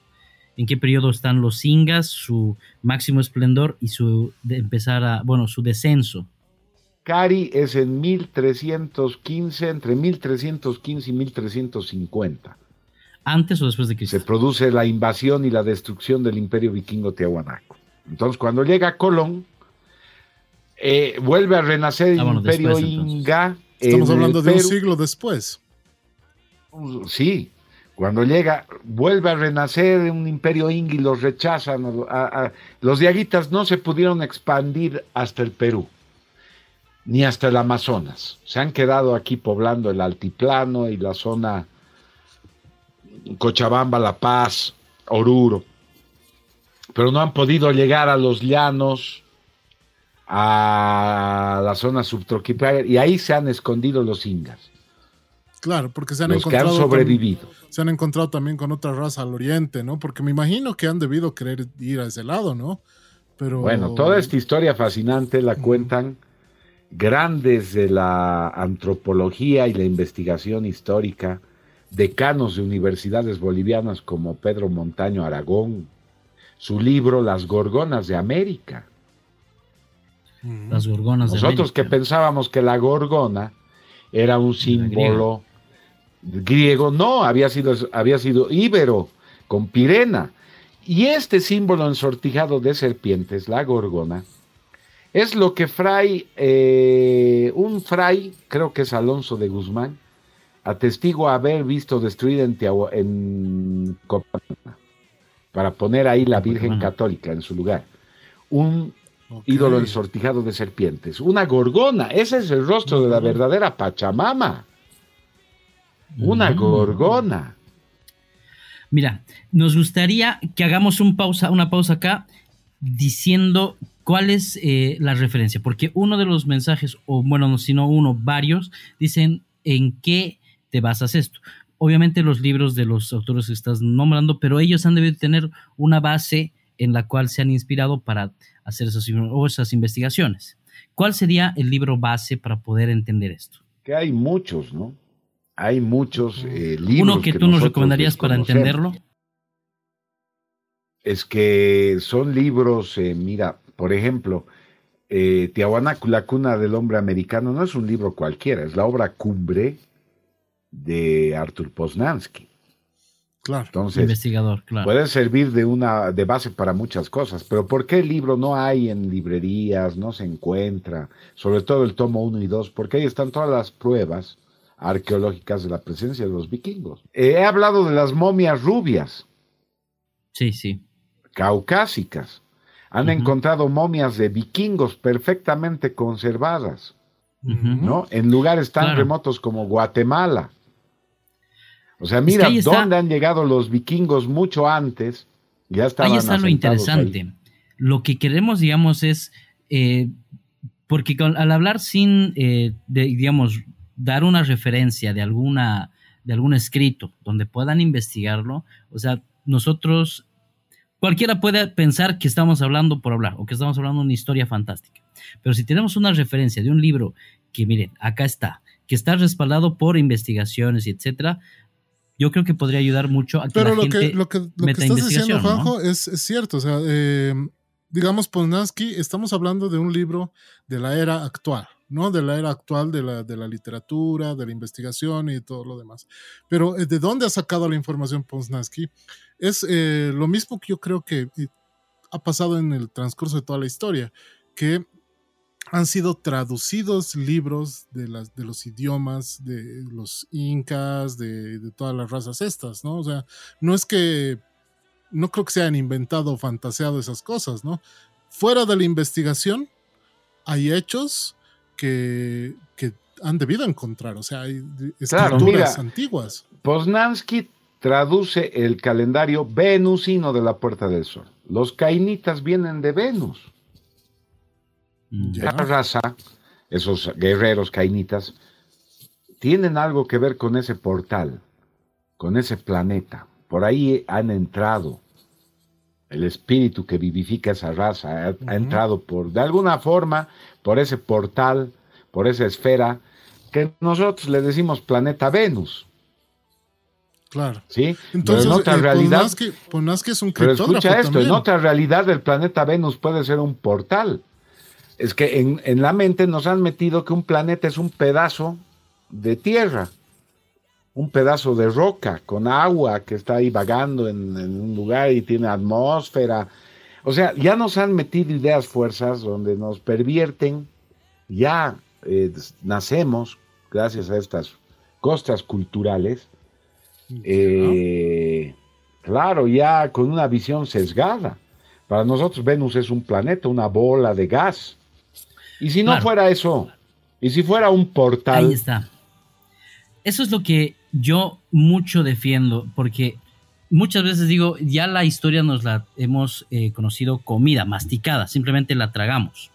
en qué periodo están los Ingas, su máximo esplendor y su de empezar a, bueno, su descenso. Cari es en 1315, entre 1315 y 1350. ¿Antes o después de Cristo? Se produce la invasión y la destrucción del imperio vikingo Tiahuanaco. Entonces, cuando llega Colón, eh, vuelve a renacer el ah, imperio Inga. Estamos hablando de un siglo después. Sí, cuando llega, vuelve a renacer un imperio ingi, los rechazan. los diaguitas no se pudieron expandir hasta el Perú, ni hasta el Amazonas. Se han quedado aquí poblando el altiplano y la zona Cochabamba, La Paz, Oruro. Pero no han podido llegar a los llanos, a la zona subtropical, y ahí se han escondido los ingas. Claro, porque se han encontrado. Que han sobrevivido. se han encontrado también con otra raza al oriente, ¿no? Porque me imagino que han debido querer ir a ese lado, ¿no? Pero. Bueno, toda esta historia fascinante la cuentan grandes de la antropología y la investigación histórica, decanos de universidades bolivianas como Pedro Montaño Aragón, su libro Las Gorgonas de América. Las Gorgonas de Nosotros que pensábamos que la gorgona era un símbolo griego, no, había sido, había sido íbero, con pirena. Y este símbolo ensortijado de serpientes, la gorgona, es lo que Fray, eh, un fray, creo que es Alonso de Guzmán, atestigua haber visto destruida en, en para poner ahí la Virgen Católica en su lugar. Un ídolo ensortijado de serpientes, una gorgona, ese es el rostro de la verdadera Pachamama. Una mm. gorgona. Mira, nos gustaría que hagamos un pausa, una pausa acá diciendo cuál es eh, la referencia, porque uno de los mensajes, o bueno, no, sino uno, varios, dicen en qué te basas esto. Obviamente los libros de los autores que estás nombrando, pero ellos han debido tener una base en la cual se han inspirado para hacer esas, esas investigaciones. ¿Cuál sería el libro base para poder entender esto? Que hay muchos, ¿no? Hay muchos eh, libros. ¿Uno que, tú nos recomendarías para entenderlo? Es que son libros, eh, mira, por ejemplo, eh, Tiahuanacu, la cuna del hombre americano, no es un libro cualquiera, es la obra cumbre de Artur Poznansky. Claro. Entonces, investigador, claro. Puede servir de una de base para muchas cosas, pero ¿por qué el libro no hay en librerías, no se encuentra? Sobre todo el tomo 1 y 2, porque ahí están todas las pruebas arqueológicas de la presencia de los vikingos. he hablado de las momias rubias. Sí, sí. Caucásicas. Han encontrado momias de vikingos perfectamente conservadas, ¿no? En lugares tan remotos como Guatemala. O sea, mira dónde han llegado los vikingos mucho antes. Ya estaban ahí está lo interesante. Lo que queremos, digamos, es. Eh, porque al hablar sin, eh, digamos, dar una referencia de alguna de algún escrito donde puedan investigarlo, o sea, nosotros cualquiera puede pensar que estamos hablando por hablar o que estamos hablando de una historia fantástica. Pero si tenemos una referencia de un libro que miren, acá está, que está respaldado por investigaciones y etcétera, yo creo que podría ayudar mucho a que Pero la lo gente que, lo que, lo que estás diciendo, Juanjo, es, cierto. O sea, eh, digamos, Poznansky, estamos hablando de un libro de la era actual, ¿no? De la era actual de la, de la literatura, de la investigación y todo lo demás. Pero eh, ¿de dónde ha sacado la información Poznansky? Es eh, lo mismo que yo creo que ha pasado en el transcurso de toda la historia, que han sido traducidos libros de, las, de los idiomas de los incas, de, todas las razas estas, ¿no? O sea, no es que, no creo que se hayan inventado o fantaseado esas cosas, ¿no? Fuera de la investigación, hay hechos que, que han debido encontrar, o sea, hay escrituras antiguas. Poznansky traduce el calendario venusino de la Puerta del Sol. Los cainitas vienen de Venus. La raza, esos guerreros cainitas, tienen algo que ver con ese portal, con ese planeta. Por ahí han entrado. El espíritu que vivifica esa raza ha, entrado por, de alguna forma, por ese portal, por esa esfera, que nosotros le decimos planeta Venus. Claro. ¿Sí? Entonces, en otra eh, realidad. es un Pero escucha esto: en otra realidad, el planeta Venus puede ser un portal. Es que en, la mente nos han metido que un planeta es un pedazo de tierra, un pedazo de roca con agua que está ahí vagando en, un lugar y tiene atmósfera. O sea, ya nos han metido ideas fuerzas donde nos pervierten, ya eh, nacemos gracias a estas costas culturales, eh, claro, ya con una visión sesgada. Para nosotros Venus es un planeta, una bola de gas. Y si no fuera eso, y si fuera un portal. Ahí está. Eso es lo que yo mucho defiendo, porque muchas veces digo, ya la historia nos la hemos eh, conocido comida, masticada, simplemente la tragamos.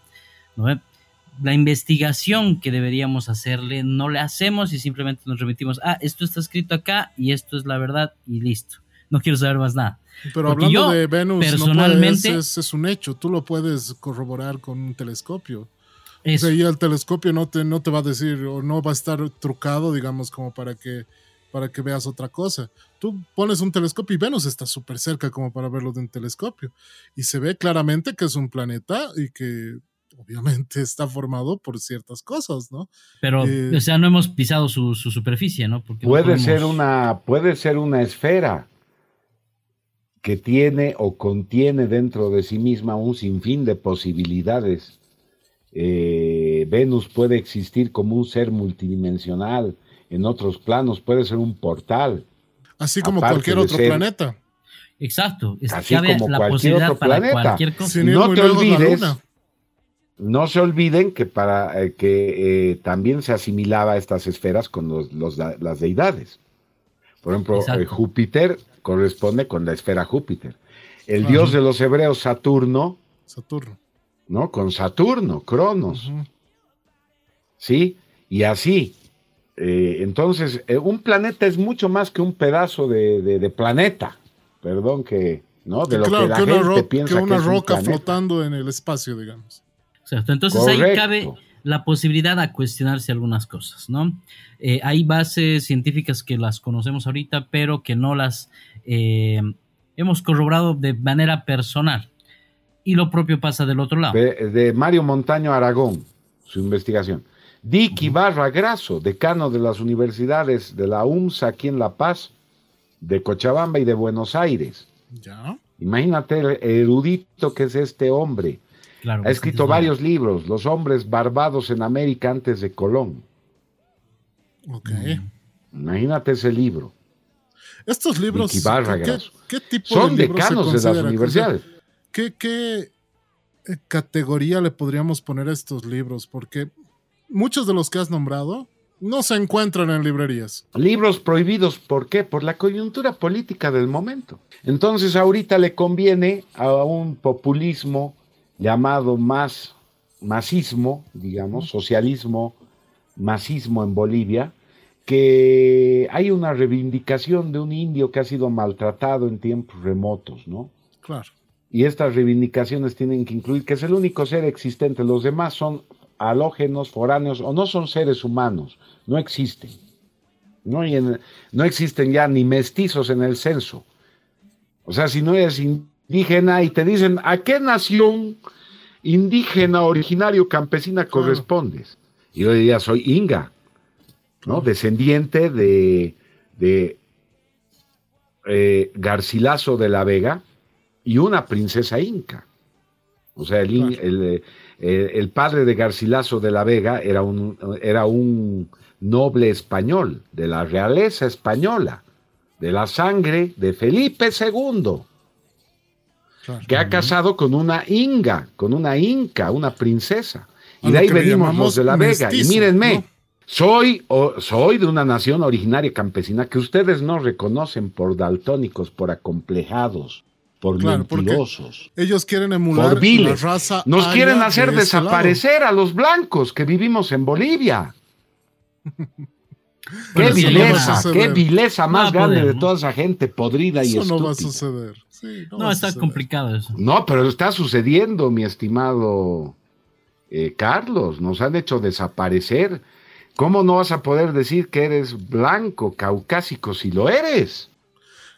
La investigación que deberíamos hacerle no le hacemos y simplemente nos remitimos, ah, esto está escrito acá y esto es la verdad y listo. No quiero saber más nada. Pero hablando de Venus, personalmente, es un hecho, tú lo puedes corroborar con un telescopio. O sea, y el telescopio no te, no te va a decir o no va a estar trucado, digamos, como para que, para que veas otra cosa. Tú pones un telescopio y Venus está súper cerca como para verlo de un telescopio. Y se ve claramente que es un planeta y que obviamente está formado por ciertas cosas, ¿no? Pero, eh, o sea, no hemos pisado su, superficie, ¿no? Porque puede, ser una, puede ser una esfera que tiene o contiene dentro de sí misma un sinfín de posibilidades eh, Venus puede existir como un ser multidimensional en otros planos, puede ser un portal. Así como cualquier otro planeta. Exacto. así como cualquier otro planeta. no te olvides, no se olviden que para eh, que eh, también se asimilaba a estas esferas con los, las deidades. Por ejemplo, Júpiter corresponde con la esfera Júpiter. El dios de los hebreos, Saturno, Saturno ¿no? Con Saturno, Cronos. ¿Sí? Y así. Eh, entonces, eh, un planeta es mucho más que un pedazo de, planeta. Perdón que, ¿no? De lo que la gente piensa que una roca flotando en el espacio, digamos. Exacto. Entonces ahí cabe la posibilidad a cuestionarse algunas cosas, ¿no? Eh, hay bases científicas que las conocemos ahorita, pero que no las hemos corroborado de manera personal y lo propio pasa del otro lado. De, Mario Montaño Aragón, su investigación. Dick Ibarra Grasso, decano de las universidades de la UMSA aquí en La Paz, de Cochabamba y de Buenos Aires. ¿Ya? Imagínate el erudito que es este hombre. ha escrito varios libros, Los hombres barbados en América antes de Colón. Ok. Imagínate ese libro. Estos libros, ¿qué, tipo son de decanos de las universidades. ¿Qué, ¿Qué categoría le podríamos poner a estos libros? Porque muchos de los que has nombrado no se encuentran en librerías. Libros prohibidos, ¿por qué? Por la coyuntura política del momento. Entonces ahorita le conviene a un populismo llamado más masismo, digamos, socialismo, masismo en Bolivia, que hay una reivindicación de un indio que ha sido maltratado en tiempos remotos, ¿no? Claro. Y estas reivindicaciones tienen que incluir que es el único ser existente, los demás son halógenos, foráneos o no son seres humanos, no existen. No, no existen ya ni mestizos en el censo. O sea, si no eres indígena y te dicen, ¿a qué nación indígena, originario, campesina correspondes? Y yo diría, soy Inga, ¿no? Descendiente de, de eh, Garcilaso de la Vega y una princesa inca. O sea, el, el, padre de Garcilaso de la Vega era un, era un noble español, de la realeza española, de la sangre de Felipe II, que ha casado con una inga, con una inca, una princesa. Y de ahí venimos los de la Vega. y mírenme, soy, soy de una nación originaria campesina que ustedes no reconocen por daltónicos, por acomplejados, por mentirosos. Ellos quieren emular la raza. Nos quieren hacer desaparecer a los blancos que vivimos en Bolivia. qué vileza, qué vileza más grande de toda esa gente podrida y estúpida. no va a suceder. no, está complicado eso. No, pero está sucediendo, mi estimado eh, Carlos. Nos han hecho desaparecer. ¿Cómo no vas a poder decir que eres blanco, caucásico, si lo eres?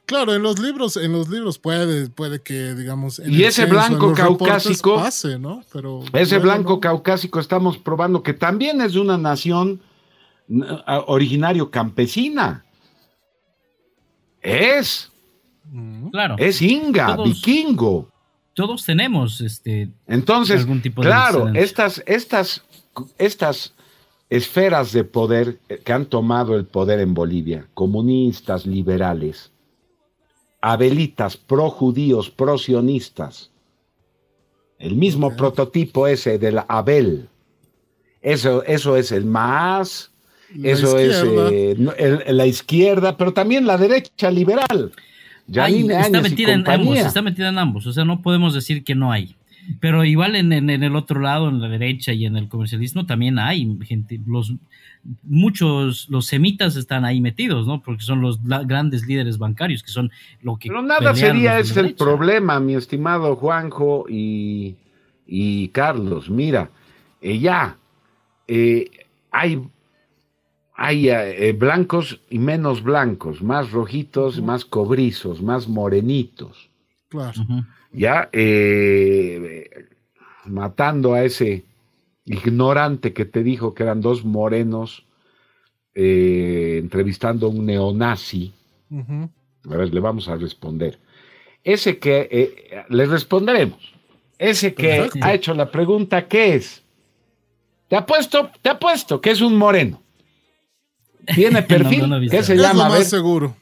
Claro, en los libros, en los libros puede, puede que, digamos. y ese blanco caucásico. ese blanco caucásico estamos probando que también es de una nación originario campesina. Es. Claro. Es inga, vikingo. Todos tenemos este. Entonces, algún tipo de claro, estas, estas, estas esferas de poder que han tomado el poder en Bolivia, comunistas, liberales, abelitas, pro-judíos, pro-sionistas. El mismo prototipo ese de la Abel. Eso, eso es el más, eso es eh, la izquierda, pero también la derecha liberal. está metida en ambos, está metida en ambos, o sea, no podemos decir que no hay. Pero igual en, en, el otro lado, en la derecha y en el comercialismo, también hay gente, los muchos, los semitas están ahí metidos, ¿no? Porque son los grandes líderes bancarios, que son lo que... Pero nada sería ese el problema, mi estimado Juanjo y, y Carlos. Mira, eh, ya eh, hay, hay eh, blancos y menos blancos, más rojitos, más cobrizos, más morenitos. Claro. Ya matando a ese ignorante que te dijo que eran dos morenos eh, entrevistando a un neonazi. A ver, le vamos a responder. Ese que, eh, le responderemos. Ese que ha hecho la pregunta, ¿qué es? Te apuesto, te apuesto que es un moreno. Tiene perfil. ¿Qué se llama? más seguro.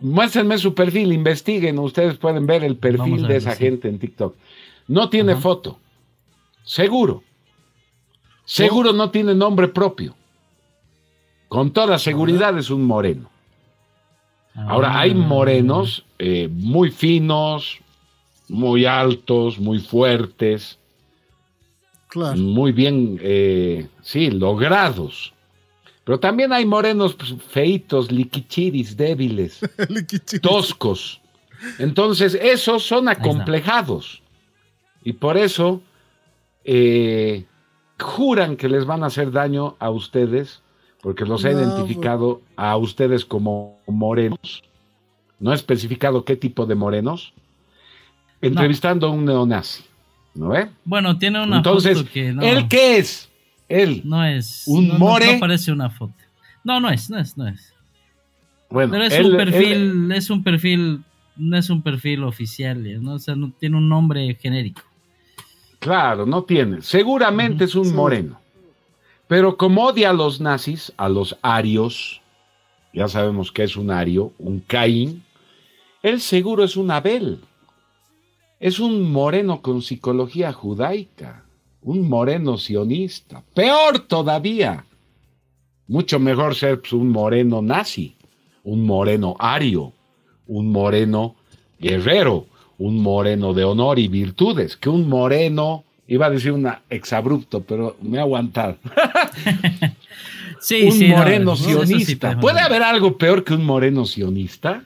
Muéstrenme su perfil, investiguen. Ustedes pueden ver el perfil de esa gente en TikTok. No tiene foto. Seguro. Seguro no tiene nombre propio. Con toda seguridad es un moreno. Ahora, hay ah. morenos eh, muy finos, muy altos, muy fuertes, muy bien, eh, sí, logrados. Pero también hay morenos pues, feitos, liquichiris, débiles, toscos. Entonces, esos son acomplejados. Y por eso eh, juran que les van a hacer daño a ustedes porque los ha identificado a ustedes como morenos. No ha especificado qué tipo de morenos. Entrevistando a un neonazi. ¿No ve? Bueno, tiene una Entonces, que ¿él qué es? Él. No es. Un more. No, parece una foto. No, no es, no es, no es. Bueno, pero es un perfil, es un perfil, no es un perfil oficial, ¿no? O sea, no tiene un nombre genérico. Claro, no tiene. Seguramente es un moreno. Pero como odia a los nazis, a los arios, ya sabemos que es un ario, un Caín, él seguro es un Abel. Es un moreno con psicología judaica, un moreno sionista. Peor todavía. Mucho mejor ser pues, un moreno nazi, un moreno ario, un moreno guerrero, un moreno de honor y virtudes, que un moreno, iba a decir una exabrupto, pero me he aguantado. sí, un moreno sionista. ¿Puede haber algo peor que un moreno sionista?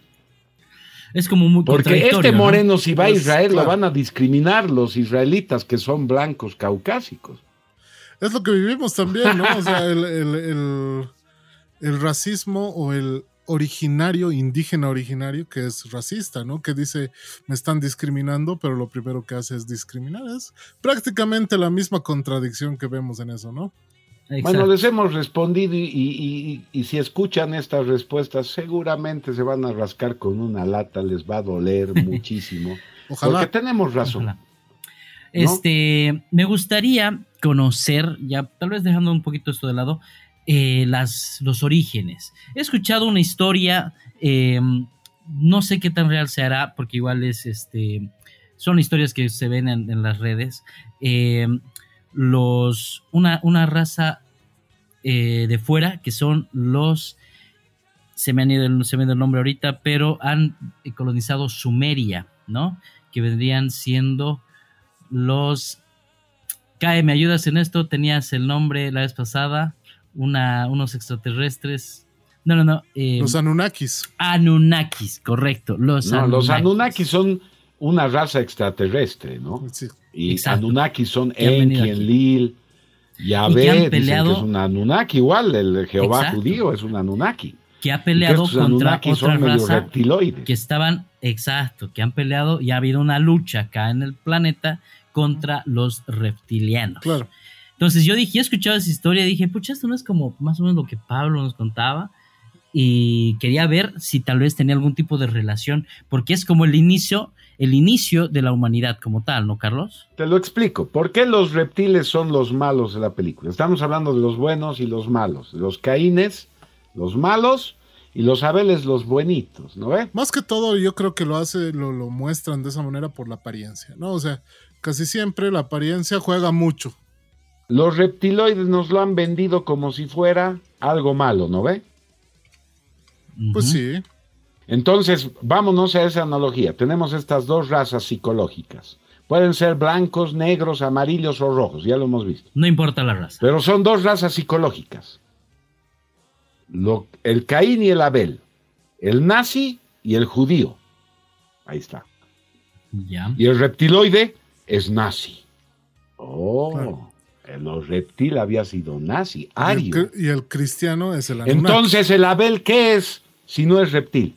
Es como muy Porque este moreno, si va a Israel, lo van a discriminar los israelitas que son blancos caucásicos. Es lo que vivimos también, ¿no? O sea, el, racismo o el originario, indígena originario, que es racista, ¿no? Que dice, me están discriminando, pero lo primero que hace es discriminar. Es prácticamente la misma contradicción que vemos en eso, ¿no? Bueno, les hemos respondido y, si escuchan estas respuestas, seguramente se van a rascar con una lata, les va a doler muchísimo. Ojalá. Porque tenemos razón. Este, me gustaría conocer, ya tal vez dejando un poquito esto de lado, eh, las, los orígenes. He escuchado una historia, em, no sé qué tan real se hará, porque igual es este. Son historias que se ven en, las redes. Em, los, una, una raza eh, de fuera que son los, se me, han ido, se me ha ido el nombre ahorita, pero han colonizado Sumeria, ¿no? Que vendrían siendo los... Cae, ¿me ayudas en esto? Tenías el nombre la vez pasada, una, unos extraterrestres. No, no, no. Eh, los Anunnakis. Anunnakis, correcto. Los, no, Anunnakis. los Anunnakis son una raza extraterrestre, ¿no? Sí. Y Anunnaki son Enki, Enlil, Yahvé, que es un Anunnaki, igual, el Jehová judío es un Anunnaki. Que ha peleado contra otra raza que estaban, exacto, que han peleado y ha habido una lucha acá en el planeta contra los reptilianos. Claro. Entonces yo dije, he escuchado esa historia y dije, pucha, esto no es como más o menos lo que Pablo nos contaba y quería ver si tal vez tenía algún tipo de relación, porque es como el inicio, el inicio de la humanidad como tal, ¿no, Carlos? Te lo explico. ¿Por qué los reptiles son los malos de la película? Estamos hablando de los buenos y los malos, los caínes, los malos y los abeles, los buenitos, ¿no ve? Más que todo, yo creo que lo hace, lo, lo muestran de esa manera por la apariencia, ¿no? O sea, casi siempre la apariencia juega mucho. Los reptiloides nos lo han vendido como si fuera algo malo, ¿no ve? Pues sí. Entonces, vámonos a esa analogía. Tenemos estas dos razas psicológicas. Pueden ser blancos, negros, amarillos o rojos, ya lo hemos visto. No importa la raza. Pero son dos razas psicológicas. el Caín y el Abel. El nazi y el judío. Ahí está. Ya. Y el reptiloide es nazi. Oh. El reptil había sido nazi, ario. Y el, cristiano es el Anunnaki. Entonces, ¿el Abel qué es si no es reptil?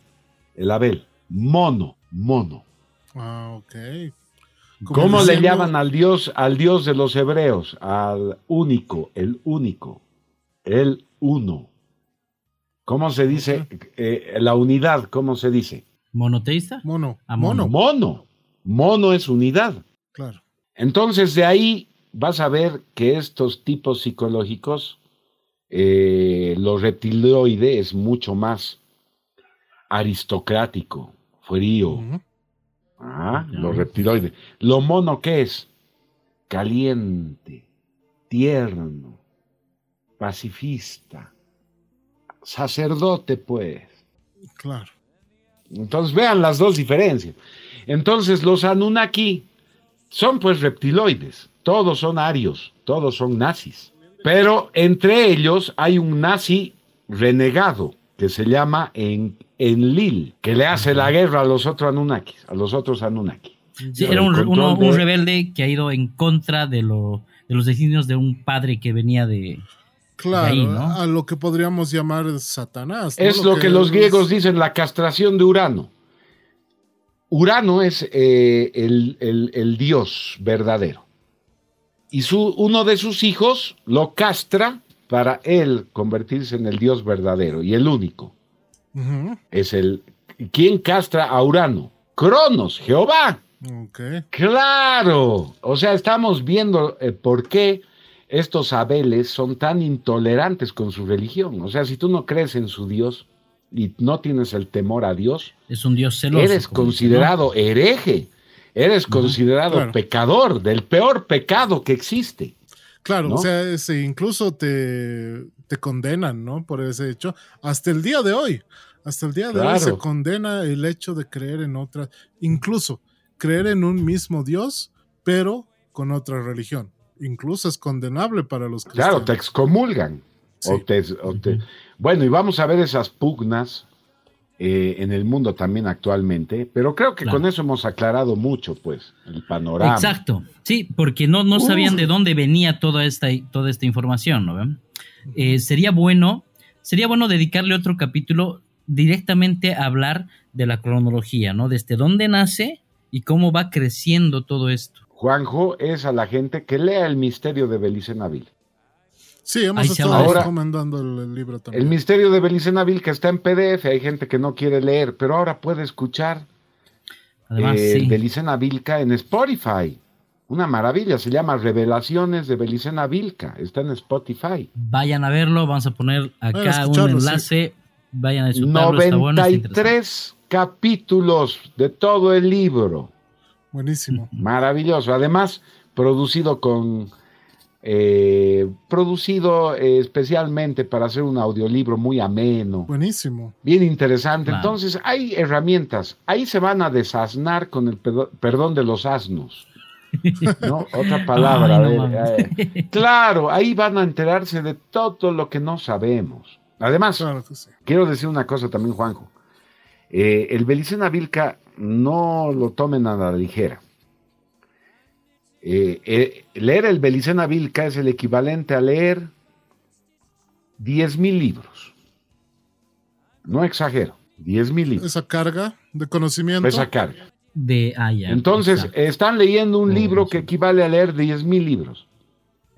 El Abel, mono, mono. Ah, ok. ¿Cómo le llaman al Dios, al Dios de los hebreos? Al único, el único, el uno. ¿Cómo se dice? Eh, la unidad, ¿cómo se dice? ¿Monoteísta? Mono. Ah, mono. Mono. Mono es unidad. Claro. Entonces de ahí vas a ver que estos tipos psicológicos, eh, los reptiloide es mucho más aristocrático, frío. Ah, los reptiloides. Lo mono que es caliente, tierno, pacifista, sacerdote, pues. Claro. Entonces vean las dos diferencias. Entonces los Anunnaki son pues reptiloides. Todos son arios, todos son nazis. Pero entre ellos hay un nazi renegado que se llama en, Enlil, que le hace la guerra a los otros Anunnakis, a los otros Anunnaki. Sí, era un, rebelde que ha ido en contra de, lo, de los designios de un padre que venía de, Claro, a lo que podríamos llamar Satanás. Es lo, que, los griegos dicen, la castración de Urano. Urano es eh, el, dios verdadero. Y su, uno de sus hijos lo castra para él convertirse en el Dios verdadero y el único. Es el... ¿Quién castra a Urano? Cronos, Jehová. Claro. O sea, estamos viendo eh, por qué estos Abeles son tan intolerantes con su religión. O sea, si tú no crees en su Dios y no tienes el temor a Dios, es un Dios celoso. Eres considerado hereje, eres considerado pecador, del peor pecado que existe. Claro, o sea, incluso te, te condenan, ¿no? Por ese hecho, hasta el día de hoy. Hasta el día de hoy se condena el hecho de creer en otra, incluso creer en un mismo Dios, pero con otra religión. Incluso es condenable para los cristianos. Claro, te excomulgan. Bueno, y vamos a ver esas pugnas eh, en el mundo también actualmente, pero creo que con eso hemos aclarado mucho, pues, el panorama. Exacto, sí, porque no, no sabían de dónde venía toda esta, toda esta información, ¿no? Eh, sería bueno, sería bueno dedicarle otro capítulo directamente a hablar de la cronología, ¿no? Desde dónde nace y cómo va creciendo todo esto. Juanjo es a la gente que lea el misterio de Belice Nabil. Sí, hemos estado recomendando el, libro también. El misterio de Belice Nabil que está en PDF, hay gente que no quiere leer, pero ahora puede escuchar Además, eh, Belicena Vilca en Spotify. Una maravilla, se llama Revelaciones de Belicena Vilca, está en Spotify. Vayan a verlo, vamos a poner acá un enlace, vayan a disfrutarlo. 93 capítulos de todo el libro. Buenísimo. Maravilloso. Además, producido con. Eh, producido eh, especialmente para hacer un audiolibro muy ameno. Buenísimo. Bien interesante. Entonces, hay herramientas. Ahí se van a desasnar con el perdón de los asnos. ¿no? Otra palabra. claro, ahí van a enterarse de todo lo que no sabemos. Además, quiero decir una cosa también, Juanjo. Eh, el Belicena Vilca no lo tomen a la ligera. Eh, eh, leer el Belicena Vilca es el equivalente a leer 10.000 libros. No exagero, 10.000 libros. Esa carga de conocimiento. Esa carga. De, ah, Entonces, están leyendo un libro que equivale a leer 10.000 libros.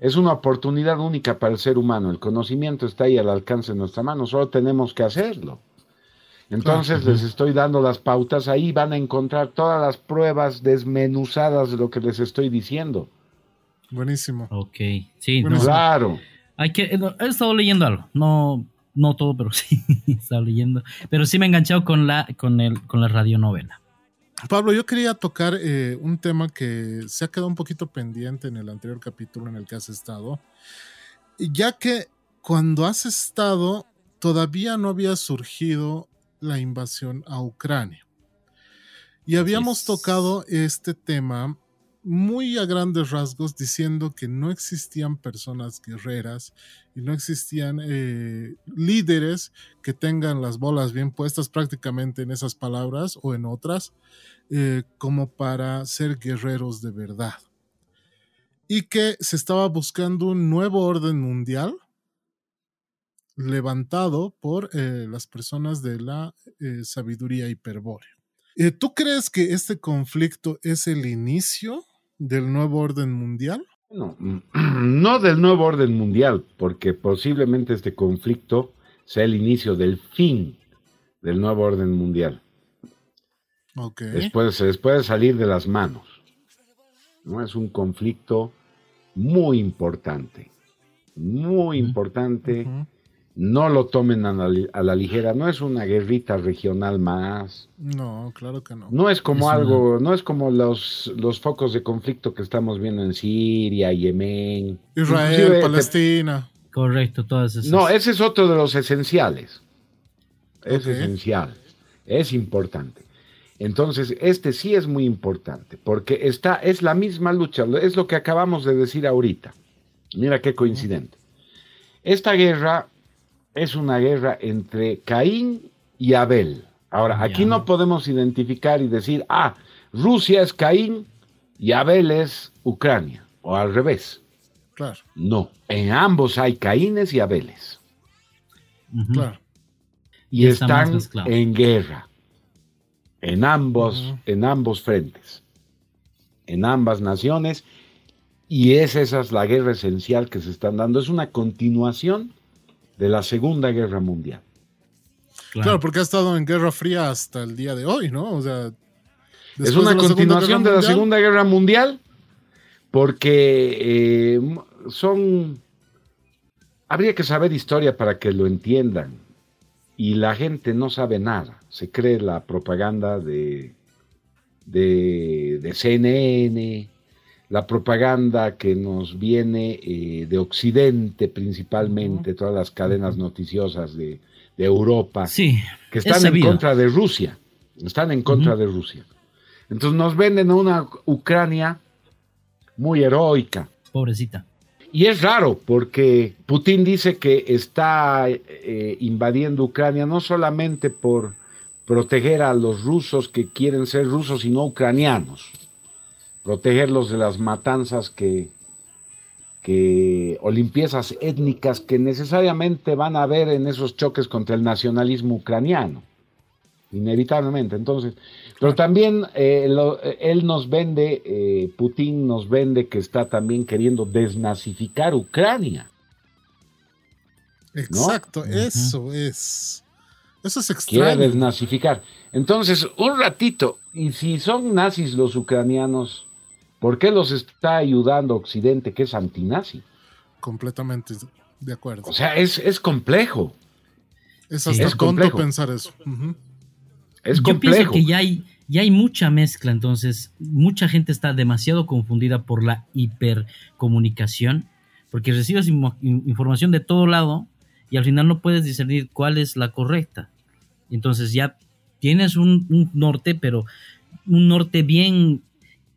Es una oportunidad única para el ser humano. El conocimiento está ahí al alcance de nuestra mano, solo tenemos que hacerlo. Entonces les estoy dando las pautas, ahí van a encontrar todas las pruebas desmenuzadas de lo que les estoy diciendo. Buenísimo. Ok, sí. Claro. Hay que, eh, he estado leyendo algo, no, no todo, pero sí, he estado leyendo. Pero sí me he enganchado con la, con el, con la radionovela. Pablo, yo quería tocar eh, un tema que se ha quedado un poquito pendiente en el anterior capítulo en el que has estado, ya que cuando has estado todavía no había surgido la invasión a Ucrania. Y habíamos tocado este tema muy a grandes rasgos diciendo que no existían personas guerreras y no existían eh, líderes que tengan las bolas bien puestas prácticamente en esas palabras o en otras eh, como para ser guerreros de verdad. Y que se estaba buscando un nuevo orden mundial levantado por eh, las personas de la eh, sabiduría hiperbórea. Eh, ¿Tú crees que este conflicto es el inicio del nuevo orden mundial? No, no del nuevo orden mundial, porque posiblemente este conflicto sea el inicio del fin del nuevo orden mundial. Okay. Después, se puede salir de las manos. ¿no? Es un conflicto muy importante, muy importante no lo tomen a la, ligera, no es una guerrita regional más. No, claro que no. No es como algo, no es como los, los focos de conflicto que estamos viendo en Siria, Yemen. Israel, Palestina. Correcto, todas esas. No, ese es otro de los esenciales. Es esencial, es importante. Entonces, este sí es muy importante, porque está, es la misma lucha, es lo que acabamos de decir ahorita. Mira qué coincidente. Esta guerra es una guerra entre Caín y Abel. Ahora, aquí no podemos identificar y decir, ah, Rusia es Caín y Abel es Ucrania, o al revés. Claro. No, en ambos hay Caínes y Abeles. Claro. Y, están en guerra, en ambos, en ambos frentes, en ambas naciones, Y es esa es la guerra esencial que se están dando. Es una continuación de la Segunda Guerra Mundial. Claro. porque ha estado en Guerra Fría hasta el día de hoy, ¿no? O sea, es una continuación de la Segunda Guerra Mundial porque eh, son... Habría que saber historia para que lo entiendan. Y la gente no sabe nada. Se cree la propaganda de, de, CNN, la propaganda que nos viene eh, de Occidente principalmente, todas las cadenas noticiosas de, Europa, que están en contra de Rusia. Están en contra de Rusia. Entonces nos venden a una Ucrania muy heroica. Pobrecita. Y es raro porque Putin dice que está eh, invadiendo Ucrania no solamente por proteger a los rusos que quieren ser rusos y no ucranianos, protegerlos de las matanzas que, que o limpiezas étnicas que necesariamente van a haber en esos choques contra el nacionalismo ucraniano inevitablemente. Entonces, pero también eh, él nos vende, eh, Putin nos vende que está también queriendo desnazificar Ucrania. Exacto, eso es. Eso es extraño. Quiere desnazificar. Entonces, un ratito, y si son nazis los ucranianos, ¿por qué los está ayudando Occidente, que es antinazi? Completamente de acuerdo. O sea, es, complejo. Es hasta complejo pensar eso. Yo pienso que ya hay, ya hay mucha mezcla, entonces mucha gente está demasiado confundida por la hipercomunicación, porque recibes información de todo lado y al final no puedes discernir cuál es la correcta. Entonces ya tienes un, norte, pero un norte bien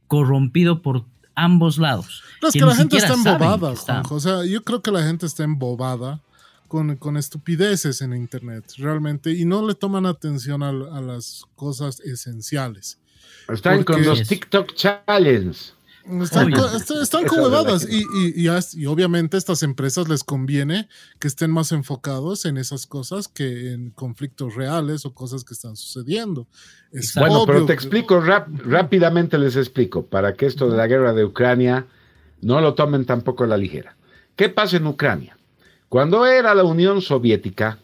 corrompido por ambos lados. No, es que, la gente está embobada, O sea, yo creo que la gente está embobada con, estupideces en Internet, realmente, y no le toman atención a, las cosas esenciales. Están con los TikTok Challenge. Están, están, y, y, obviamente a estas empresas les conviene que estén más enfocados en esas cosas que en conflictos reales o cosas que están sucediendo. bueno, pero te explico rápidamente, les explico, para que esto de la guerra de Ucrania no lo tomen tampoco a la ligera. ¿Qué pasa en Ucrania? Cuando era la Unión Soviética,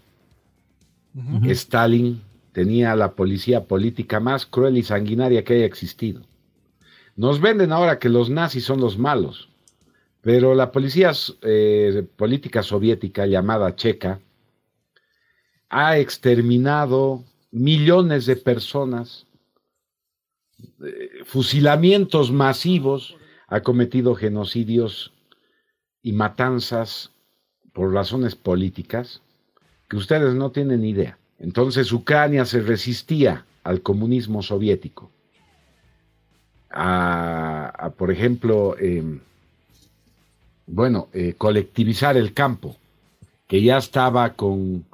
Stalin tenía la policía política más cruel y sanguinaria que haya existido. Nos venden ahora que los nazis son los malos, pero la policía eh, política soviética llamada checa ha exterminado millones de personas, eh, fusilamientos masivos, ha cometido genocidios y matanzas por razones políticas que ustedes no tienen idea. Entonces Ucrania se resistía al comunismo soviético. A, por ejemplo, em, bueno, eh, colectivizar el campo, que ya estaba con,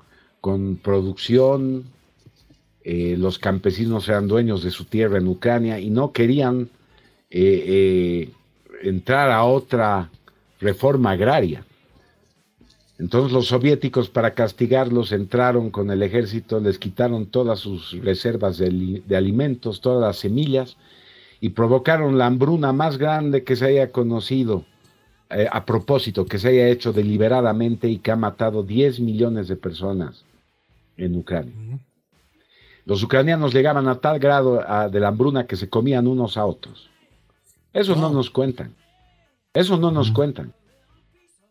producción, eh, los campesinos eran dueños de su tierra en Ucrania y no querían eh, entrar a otra reforma agraria. Entonces los soviéticos para castigarlos entraron con el ejército, les quitaron todas sus reservas de, alimentos, todas las semillas y provocaron la hambruna más grande que se haya conocido eh, a propósito, que se haya hecho deliberadamente y que ha matado 10 millones de personas en Ucrania. Los ucranianos llegaban a tal grado de la hambruna que se comían unos a otros. Eso no nos cuentan. Eso no nos cuentan.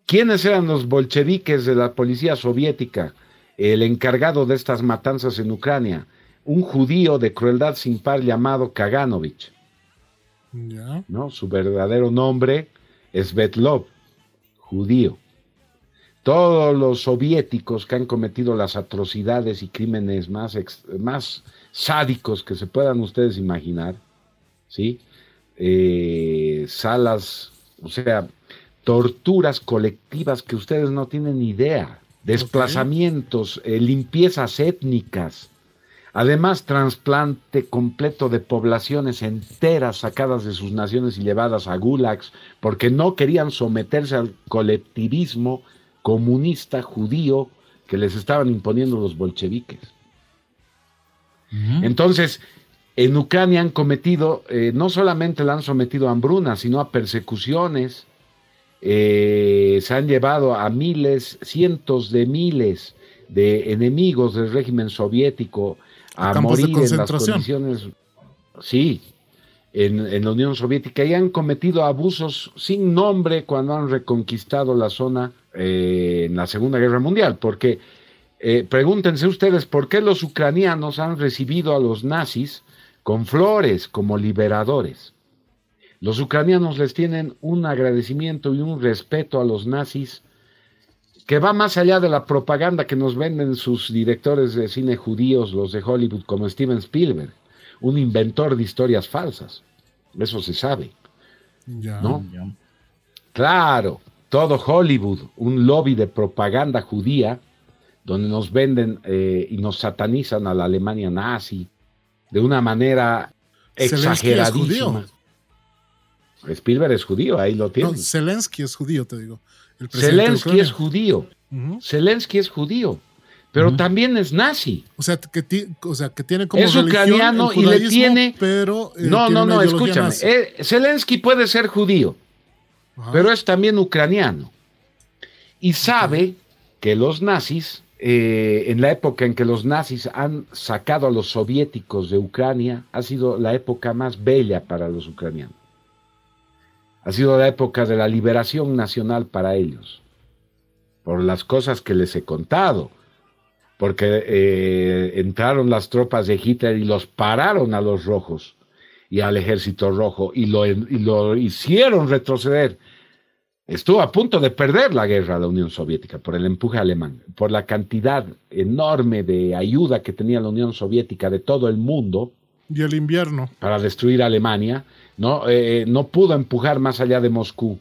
¿Quiénes eran los bolcheviques de la policía soviética? El encargado de estas matanzas en Ucrania, un judío de crueldad sin par llamado Kaganovich. ¿No? Su verdadero nombre es Svetlov, judío. Todos los soviéticos que han cometido las atrocidades y crímenes más, más sádicos que se puedan ustedes imaginar, ¿sí? Eh, salas, o sea, torturas colectivas que ustedes no tienen idea, desplazamientos, eh, limpiezas étnicas, además trasplante completo de poblaciones enteras sacadas de sus naciones y llevadas a gulags porque no querían someterse al colectivismo comunista judío que les estaban imponiendo los bolcheviques. Entonces, en Ucrania han cometido, eh, no solamente la han sometido a hambruna, sino a persecuciones, eh, se han llevado a miles, cientos de miles de enemigos del régimen soviético a, morir en las condiciones, sí, en, la Unión Soviética y han cometido abusos sin nombre cuando han reconquistado la zona eh, en la Segunda Guerra Mundial, porque eh, pregúntense ustedes por qué los ucranianos han recibido a los nazis con flores como liberadores. Los ucranianos les tienen un agradecimiento y un respeto a los nazis que va más allá de la propaganda que nos venden sus directores de cine judíos, los de Hollywood, como Steven Spielberg, un inventor de historias falsas. Eso se sabe. ¿no? Claro, todo Hollywood, un lobby de propaganda judía, donde nos venden eh, y nos satanizan a la Alemania nazi de una manera exageradísima. Spielberg es judío, ahí lo tiene. Zelensky es judío, te digo. Zelensky es judío. Zelensky es judío. Pero también es nazi. O sea, que, o sea, que tiene como. Es ucraniano y le tiene. Pero, eh, no, no, no, escúchame. Eh, Zelensky puede ser judío, pero es también ucraniano. Y sabe que los nazis, eh, en la época en que los nazis han sacado a los soviéticos de Ucrania, ha sido la época más bella para los ucranianos. Ha sido la época de la liberación nacional para ellos, por las cosas que les he contado, porque eh, entraron las tropas de Hitler y los pararon a los rojos y al ejército rojo y lo, y lo hicieron retroceder. Estuvo a punto de perder la guerra la Unión Soviética por el empuje alemán, por la cantidad enorme de ayuda que tenía la Unión Soviética de todo el mundo. Y el invierno. Para destruir Alemania. No, eh, no pudo empujar más allá de Moscú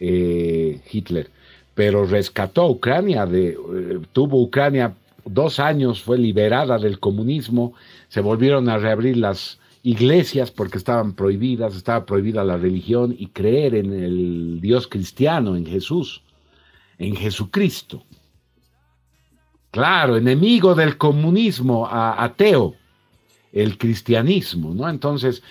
eh, Hitler, pero rescató a Ucrania, de, eh, tuvo Ucrania dos años, fue liberada del comunismo, se volvieron a reabrir las iglesias porque estaban prohibidas, estaba prohibida la religión y creer en el Dios cristiano, en Jesús, en Jesucristo. Claro, enemigo del comunismo, ateo, el cristianismo, ¿no? Entonces,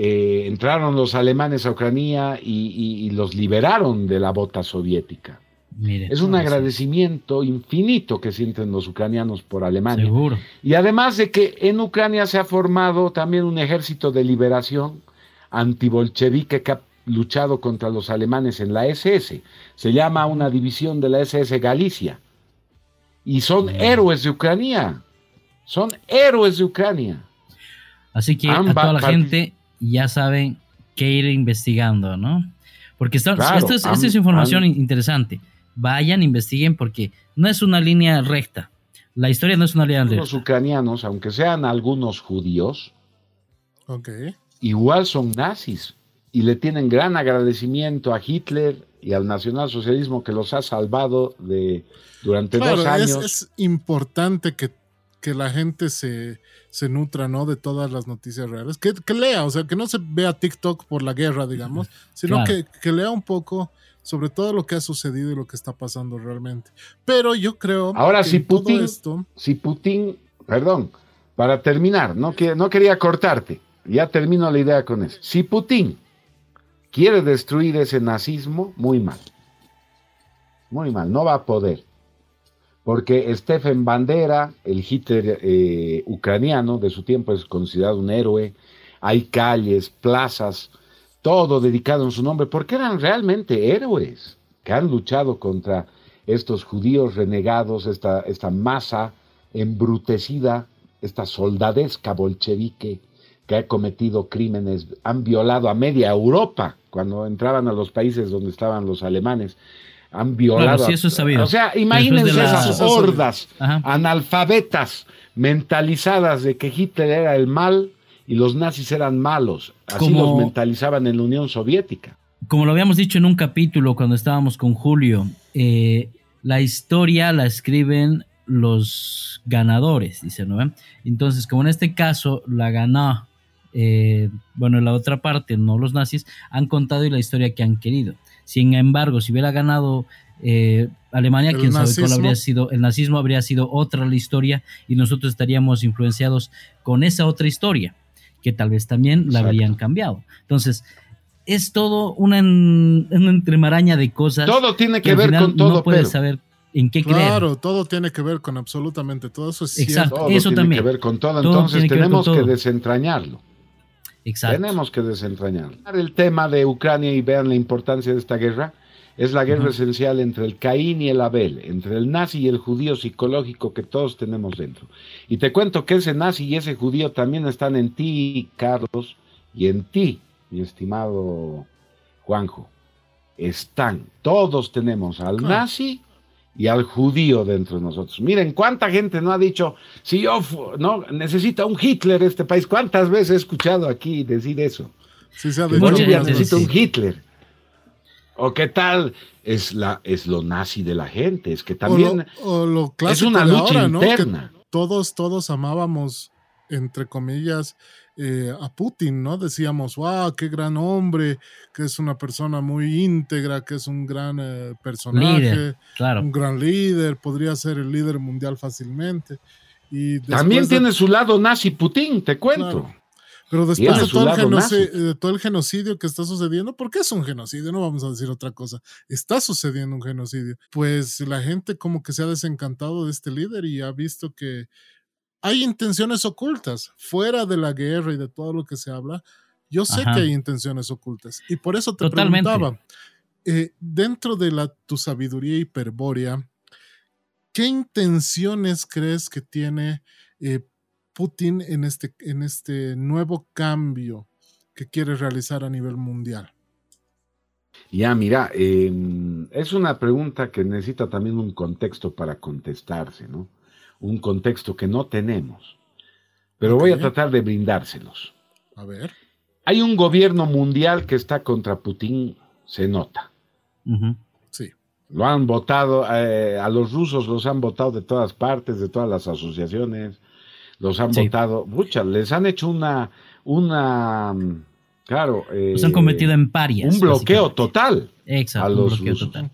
eh, entraron los alemanes a Ucrania y, los liberaron de la bota soviética. es un agradecimiento infinito que sienten los ucranianos por Alemania. Seguro. Y además de que en Ucrania se ha formado también un ejército de liberación antibolchevique que ha luchado contra los alemanes en la SS. Se llama una división de la SS Galicia. Y son héroes de Ucrania. Son héroes de Ucrania. Así que a toda la gente ya saben qué ir investigando, ¿no? Porque esto, es, información interesante. Vayan, investiguen, porque no es una línea recta. La historia no es una línea recta. Los ucranianos, aunque sean algunos judíos, igual son nazis y le tienen gran agradecimiento a Hitler y al nacionalsocialismo que los ha salvado de durante dos años. Es, es importante que, que la gente se, se nutra, ¿no? De todas las noticias reales. Que, lea, o sea, que no se vea TikTok por la guerra, digamos, sino que, lea un poco sobre todo lo que ha sucedido y lo que está pasando realmente. Pero yo creo Ahora, si Putin, esto... si Putin, perdón, para terminar, no, no quería cortarte, ya termino la idea con eso. Si Putin quiere destruir ese nazismo, muy mal. Muy mal, no va a poder porque Stephen Bandera, el Hitler eh, ucraniano de su tiempo, es considerado un héroe. Hay calles, plazas, todo dedicado en su nombre, porque eran realmente héroes que han luchado contra estos judíos renegados, esta, esta masa embrutecida, esta soldadesca bolchevique que ha cometido crímenes, han violado a media Europa cuando entraban a los países donde estaban los alemanes han violado. O sea, imagínense esas hordas analfabetas mentalizadas de que Hitler era el mal y los nazis eran malos. Así los mentalizaban en la Unión Soviética. Como lo habíamos dicho en un capítulo cuando estábamos con Julio, eh, la historia la escriben los ganadores, dice, ¿no? Entonces, como en este caso la ganó, eh, bueno, la otra parte, no los nazis, han contado la historia que han querido. Sin embargo, si hubiera ganado eh, Alemania, quién sabe cuál habría sido, el nazismo habría sido otra la historia y nosotros estaríamos influenciados con esa otra historia, que tal vez también la habrían cambiado. Entonces, es todo una, una entremaraña de cosas. Todo tiene que, ver con todo. No puedes saber en qué creer. Claro, todo tiene que ver con absolutamente todo. Eso es Exacto, todo eso tiene que ver con todo. Entonces tenemos que, desentrañarlo. Exacto. Tenemos que desentrañarlo. El tema de Ucrania y vean la importancia de esta guerra. Es la guerra esencial entre el Caín y el Abel, entre el nazi y el judío psicológico que todos tenemos dentro. Y te cuento que ese nazi y ese judío también están en ti, Carlos, y en ti, mi estimado Juanjo. Están, todos tenemos al nazi y al judío dentro de nosotros. Miren, cuánta gente no ha dicho, si yo no necesita un Hitler este país, cuántas veces he escuchado aquí decir eso. Sí, se necesita un Hitler. O qué tal es la es lo nazi de la gente, es que también es una lucha interna. todos todos amábamos entre comillas eh, a Putin, ¿no? Decíamos, wow, qué gran hombre, que es una persona muy íntegra, que es un gran eh, personaje, un gran líder, podría ser el líder mundial fácilmente. Y También tiene su lado nazi Putin, te cuento. Pero después de todo, el todo el genocidio que está sucediendo, porque es un genocidio, no vamos a decir otra cosa, está sucediendo un genocidio, pues la gente como que se ha desencantado de este líder y ha visto que hay intenciones ocultas fuera de la guerra y de todo lo que se habla. Yo sé que hay intenciones ocultas y por eso te preguntaba, eh, dentro de la, tu sabiduría hiperbórea, ¿qué intenciones crees que tiene eh, Putin en este, en este nuevo cambio que quiere realizar a nivel mundial? Ya, mira, em, es una pregunta que necesita también un contexto para contestarse, ¿no? Un contexto que no tenemos, pero voy a tratar de brindárselos. A ver. Hay un gobierno mundial que está contra Putin, se nota. Sí. Lo han votado, eh, a los rusos los han votado de todas partes, de todas las asociaciones, los han votado, muchas, les han hecho una, una, claro. los han cometido en parias. Un bloqueo total. Exacto, a los un bloqueo total.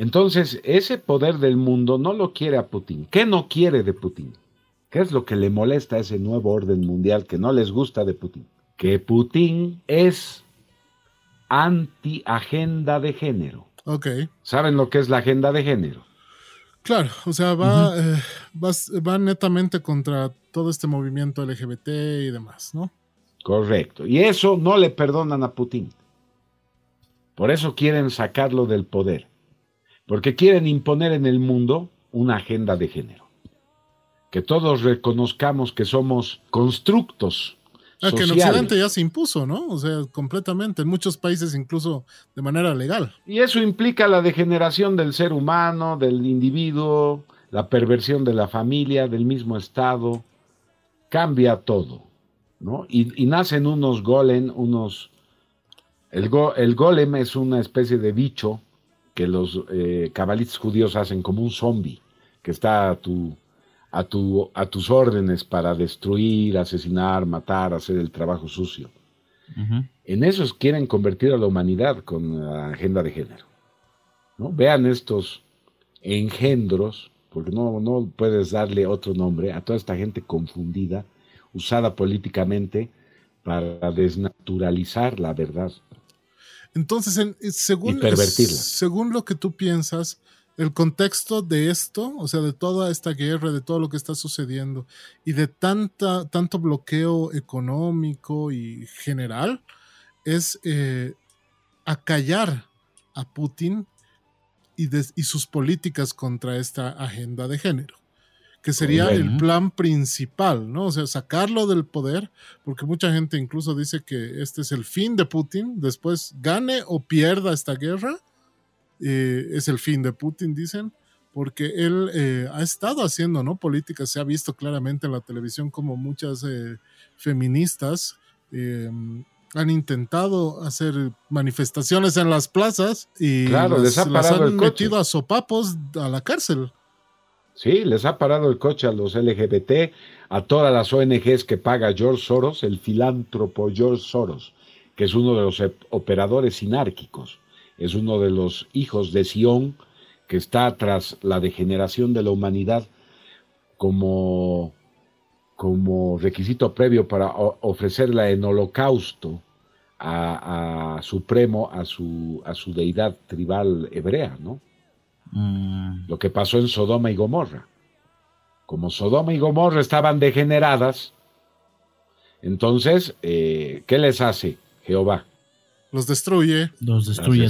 Entonces, ese poder del mundo no lo quiere a Putin. ¿Qué no quiere de Putin? ¿Qué es lo que le molesta a ese nuevo orden mundial que no les gusta de Putin? Que Putin es anti-agenda de género. Ok. ¿Saben lo que es la agenda de género? Claro, o sea, va, eh, va, netamente contra todo este movimiento LGBT y demás, ¿no? Correcto. Y eso no le perdonan a Putin. Por eso quieren sacarlo del poder porque quieren imponer en el mundo una agenda de género. Que todos reconozcamos que somos constructos. Ah, que en Occidente ya se impuso, ¿no? O sea, completamente, en muchos países incluso de manera legal. Y eso implica la degeneración del ser humano, del individuo, la perversión de la familia, del mismo Estado. Cambia todo, ¿no? Y, nacen unos golem, unos... El, el golem es una especie de bicho que los eh, cabalistas judíos hacen como un zombie que está a, tu, a, tu, a tus órdenes para destruir, asesinar, matar, hacer el trabajo sucio. En esos quieren convertir a la humanidad con la agenda de género. ¿no? Vean estos engendros, porque no, no puedes darle otro nombre a toda esta gente confundida, usada políticamente para desnaturalizar la verdad. Entonces, en, eh, según, según lo que tú piensas, el contexto de esto, o sea, de toda esta guerra, de todo lo que está sucediendo y de tanta, tanto bloqueo económico y general, es eh, acallar a Putin y, y sus políticas contra esta agenda de género que sería el plan principal, ¿no? O sea, sacarlo del poder, porque mucha gente incluso dice que este es el fin de Putin, después gane o pierda esta guerra, eh, es el fin de Putin, dicen, porque él eh, ha estado haciendo, ¿no? Políticas, se ha visto claramente en la televisión como muchas eh, feministas han intentado hacer manifestaciones en las plazas y claro, les, han metido a sopapos a la cárcel. Sí, les ha parado el coche a los LGBT, a todas las ONGs que paga George Soros, el filántropo George Soros, que es uno de los operadores sinárquicos, es uno de los hijos de Sión que está tras la degeneración de la humanidad como, como requisito previo para ofrecerla en holocausto a, supremo a su, a su deidad tribal hebrea, ¿no? Mm. Lo que pasó en Sodoma y Gomorra. Como Sodoma y Gomorra estaban degeneradas, entonces, eh, ¿qué les hace Jehová? Los destruye. Los destruye,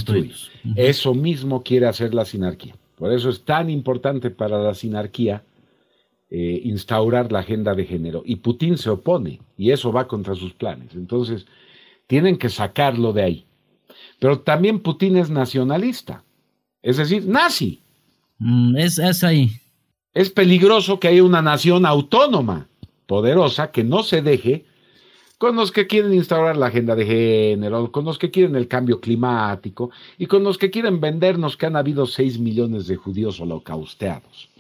Eso mismo quiere hacer la sinarquía. Por eso es tan importante para la sinarquía eh, instaurar la agenda de género. Y Putin se opone y eso va contra sus planes. Entonces, tienen que sacarlo de ahí. Pero también Putin es nacionalista, es decir, nazi. Mm, es, es ahí. Es peligroso que haya una nación autónoma, poderosa, que no se deje con los que quieren instaurar la agenda de género, con los que quieren el cambio climático y con los que quieren vendernos que han habido 6 millones de judíos holocausteados.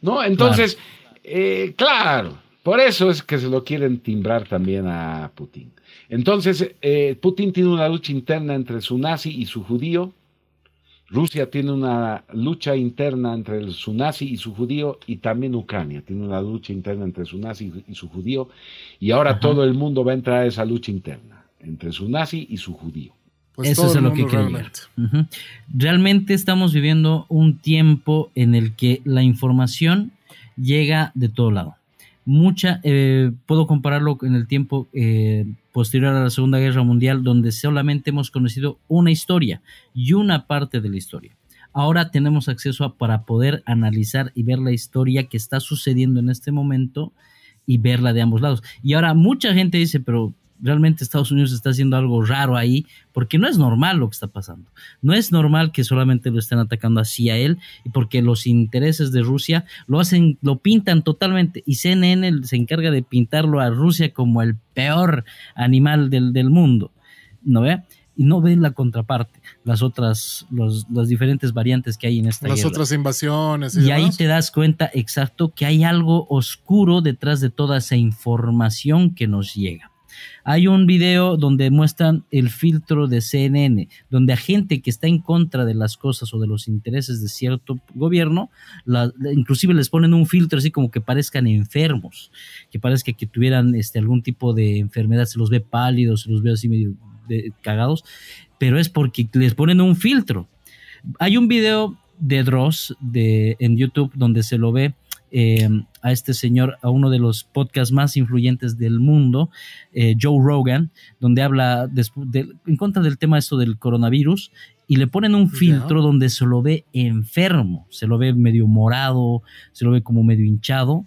¿No? Entonces, claro. Eh, claro, por eso es que se lo quieren timbrar también a Putin. Entonces, eh, Putin tiene una lucha interna entre su nazi y su judío, Rusia tiene una lucha interna entre su nazi y su judío y también Ucrania tiene una lucha interna entre su nazi y su judío y ahora todo el mundo va a entrar a esa lucha interna entre su nazi y su judío. Pues Eso es lo que realmente. realmente estamos viviendo un tiempo en el que la información llega de todo lado. Mucha, eh, puedo compararlo en el tiempo eh, posterior a la Segunda Guerra Mundial, donde solamente hemos conocido una historia y una parte de la historia. Ahora tenemos acceso a, para poder analizar y ver la historia que está sucediendo en este momento y verla de ambos lados. Y ahora mucha gente dice, pero realmente Estados Unidos está haciendo algo raro ahí, porque no es normal lo que está pasando. No es normal que solamente lo estén atacando así a él, y porque los intereses de Rusia lo hacen, lo pintan totalmente, y CNN se encarga de pintarlo a Rusia como el peor animal del, del mundo, ¿no ve? Y no ven la contraparte, las otras, los, las diferentes variantes que hay en esta Las otras invasiones. Y, y ahí te das cuenta exacto que hay algo oscuro detrás de toda esa información que nos llega. Hay un video donde muestran el filtro de CNN, donde a gente que está en contra de las cosas o de los intereses de cierto gobierno, inclusive les ponen un filtro así como que parezcan enfermos, que parezca que tuvieran este, algún tipo de enfermedad, se los ve pálidos, se los ve así medio cagados, pero es porque les ponen un filtro. Hay un video de Dross de, en YouTube donde se lo ve eh, a este señor, a uno de los podcasts más influyentes del mundo, eh, Joe Rogan, donde habla en contra del tema esto del coronavirus y le ponen un filtro donde se lo ve enfermo, se lo ve medio morado, se lo ve como medio hinchado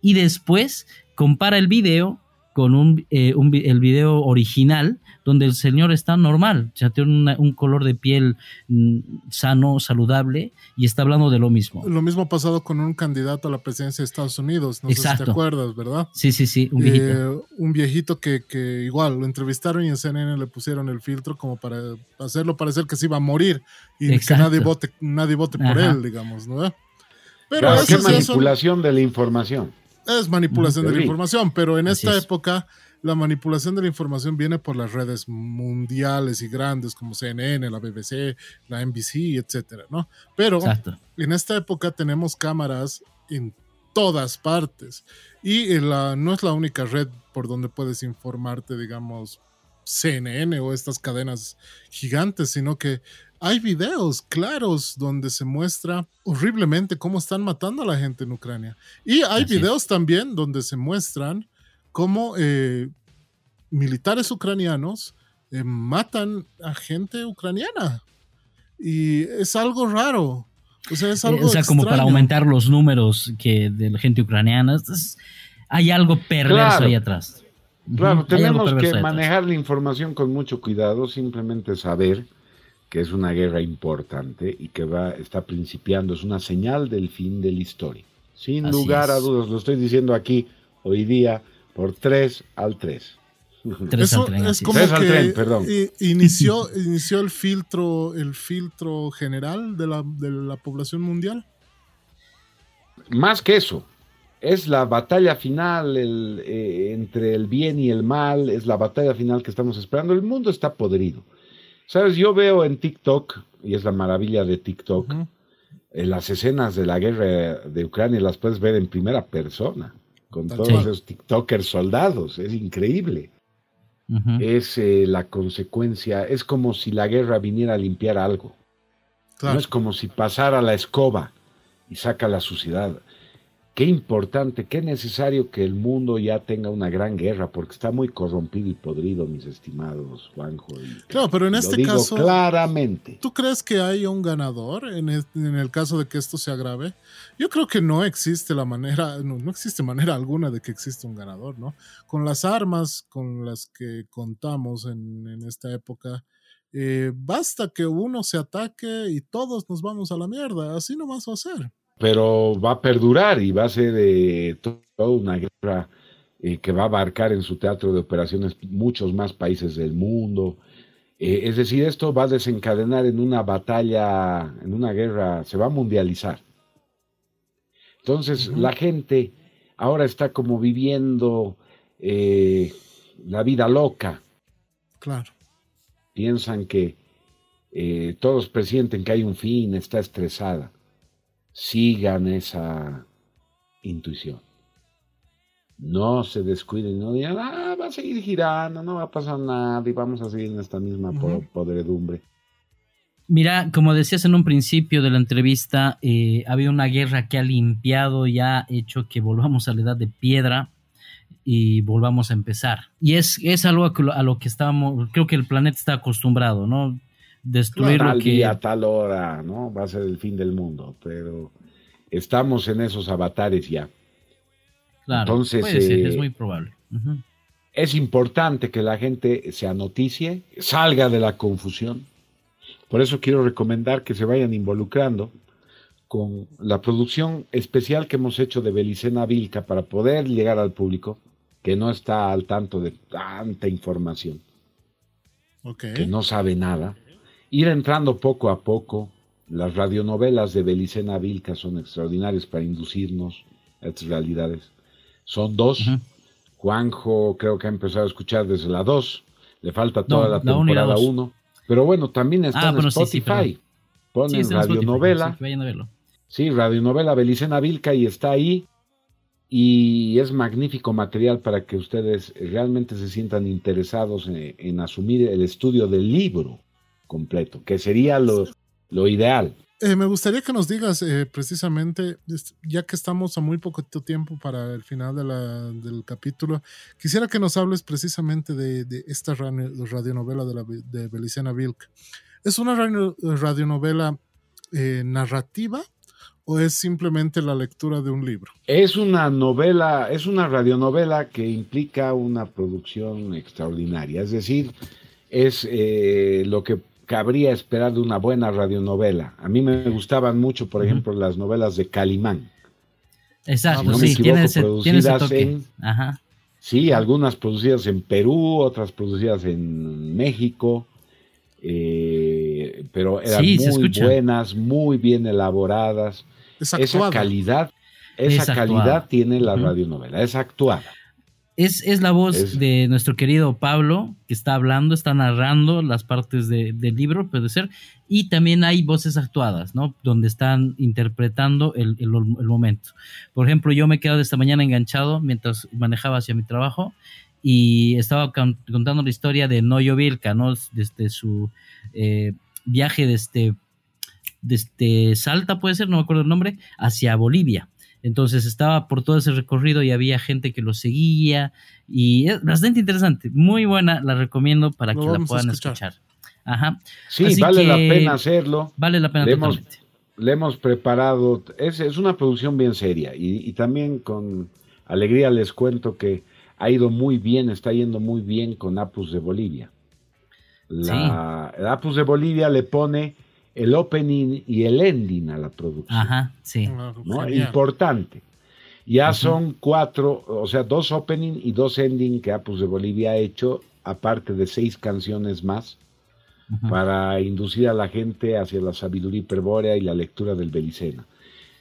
y después compara el video con un, eh, el video original donde el señor está normal, ya tiene un color de piel mm, sano, saludable y está hablando de lo mismo. Lo mismo ha pasado con un candidato a la presidencia de Estados Unidos, no sé si te acuerdas, ¿verdad? Sí, sí, sí, un viejito. Eh, un viejito que, que, igual lo entrevistaron y en CNN le pusieron el filtro como para hacerlo parecer que se iba a morir y que nadie vote, nadie vote por él, digamos, ¿no? Pero es manipulación de la información es manipulación de la información, pero en esta época la manipulación de la información viene por las redes mundiales y grandes como CNN, la BBC, la NBC, etcétera, ¿no? Pero en esta época tenemos cámaras en todas partes y la, no es la única red por donde puedes informarte, digamos, CNN o estas cadenas gigantes, sino que hay videos claros donde se muestra horriblemente cómo están matando a la gente en Ucrania. Y hay videos también donde se muestran cómo eh, militares ucranianos eh, matan a gente ucraniana. Y es algo raro. O sea, es algo O sea, como para aumentar los números que de la gente ucraniana. hay algo perverso ahí atrás. Claro, tenemos que manejar la información con mucho cuidado, simplemente saber que es una guerra importante y que va, está principiando, es una señal del fin de la historia. Sin lugar a dudas, lo estoy diciendo aquí hoy día por 3 al 3. Eso es como que perdón. Inició, inició el filtro, el filtro general de la, de la población mundial. Más que eso, es la batalla final eh, entre el bien y el mal, es la batalla final que estamos esperando. El mundo está podrido. Sabes, yo veo en TikTok, y es la maravilla de TikTok, eh, las escenas de la guerra de Ucrania las puedes ver en primera persona, con todos esos TikTokers soldados, es increíble. es eh, la consecuencia, es como si la guerra viniera a limpiar algo. No es como si pasara la escoba y saca la suciedad qué importante, qué necesario que el mundo ya tenga una gran guerra, porque está muy corrompido y podrido, mis estimados Juanjo. claro, pero en este caso, claramente. ¿Tú crees que hay un ganador en el, caso de que esto se agrave? Yo creo que no existe la manera, no, existe manera alguna de que exista un ganador, ¿no? Con las armas con las que contamos en, esta época, eh, basta que uno se ataque y todos nos vamos a la mierda, así nomás va a ser pero va a perdurar y va a ser eh, toda una guerra eh, que va a abarcar en su teatro de operaciones muchos más países del mundo. Eh, es decir, esto va a desencadenar en una batalla, en una guerra, se va a mundializar. Entonces, la gente ahora está como viviendo la vida loca. Claro. Piensan que todos presienten que hay un fin, está estresada sigan esa intuición. No se descuiden, no digan, ah, va a seguir girando, no va a pasar nada y vamos a seguir en esta misma podredumbre. Mira, como decías en un principio de la entrevista, eh, había una guerra que ha limpiado y ha hecho que volvamos a la edad de piedra y volvamos a empezar. Y es, es algo a lo que estábamos, creo que el planeta está acostumbrado, ¿no? Destruir lo que... a tal hora, ¿no? Va a ser el fin del mundo, pero estamos en esos avatares ya. Claro, Entonces, es eh, muy probable. Es importante que la gente se anoticie, salga de la confusión. Por eso quiero recomendar que se vayan involucrando con la producción especial que hemos hecho de Belicena Vilca para poder llegar al público que no está al tanto de tanta información, que no sabe nada ir entrando poco a poco. Las radionovelas de Belicena Vilca son extraordinarias para inducirnos a estas realidades. Son dos. Juanjo creo que ha empezado a escuchar desde la dos. Le falta toda la, temporada uno. Pero bueno, también está ah, en Spotify. Ponen radionovela. Sí, radionovela Belicena Vilca y está ahí. Y es magnífico material para que ustedes realmente se sientan interesados en asumir el estudio del libro completo, que sería lo, lo ideal. Eh, me gustaría que nos digas eh, precisamente, ya que estamos a muy poco tiempo para el final de la, del capítulo, quisiera que nos hables precisamente de, de esta radionovela de, la, de Belicena Vilk. ¿Es una radionovela eh, narrativa o es simplemente la lectura de un libro? Es una novela, es una radionovela que implica una producción extraordinaria, es decir, es lo que cabría esperar de una buena radionovela. A mí me gustaban mucho, por ejemplo, las novelas de Calimán. Exacto, sí, tiene ese, toque. Sí, algunas producidas en Perú, otras producidas en México, eh, pero eran muy buenas, muy bien elaboradas. esa calidad, esa calidad tiene la radionovela, es actuada. Es, la voz de nuestro querido Pablo que está hablando, está narrando las partes del libro, puede ser, y también hay voces actuadas, ¿no? Donde están interpretando el, momento. Por ejemplo, yo me he quedado esta mañana enganchado mientras manejaba hacia mi trabajo y estaba contando la historia de Noyo Vilca, ¿no? Desde su eh, viaje desde, desde Salta, puede ser, no me acuerdo el nombre, hacia Bolivia. Entonces estaba por todo ese recorrido y había gente que lo seguía y es bastante interesante, muy buena, la recomiendo para que la puedan escuchar. Ajá. Sí, vale la pena hacerlo. Vale la pena le Hemos, le hemos preparado, es, es, una producción bien seria y, también con alegría les cuento que ha ido muy bien, está yendo muy bien con Apus de Bolivia. La, Apus de Bolivia le pone el opening y el ending a la producción. Ajá, sí. ¿no? Importante. Ya son cuatro, o sea, dos opening y dos ending que Apus de Bolivia ha hecho, aparte de seis canciones más, para inducir a la gente hacia la sabiduría hiperbórea y la lectura del Belicena.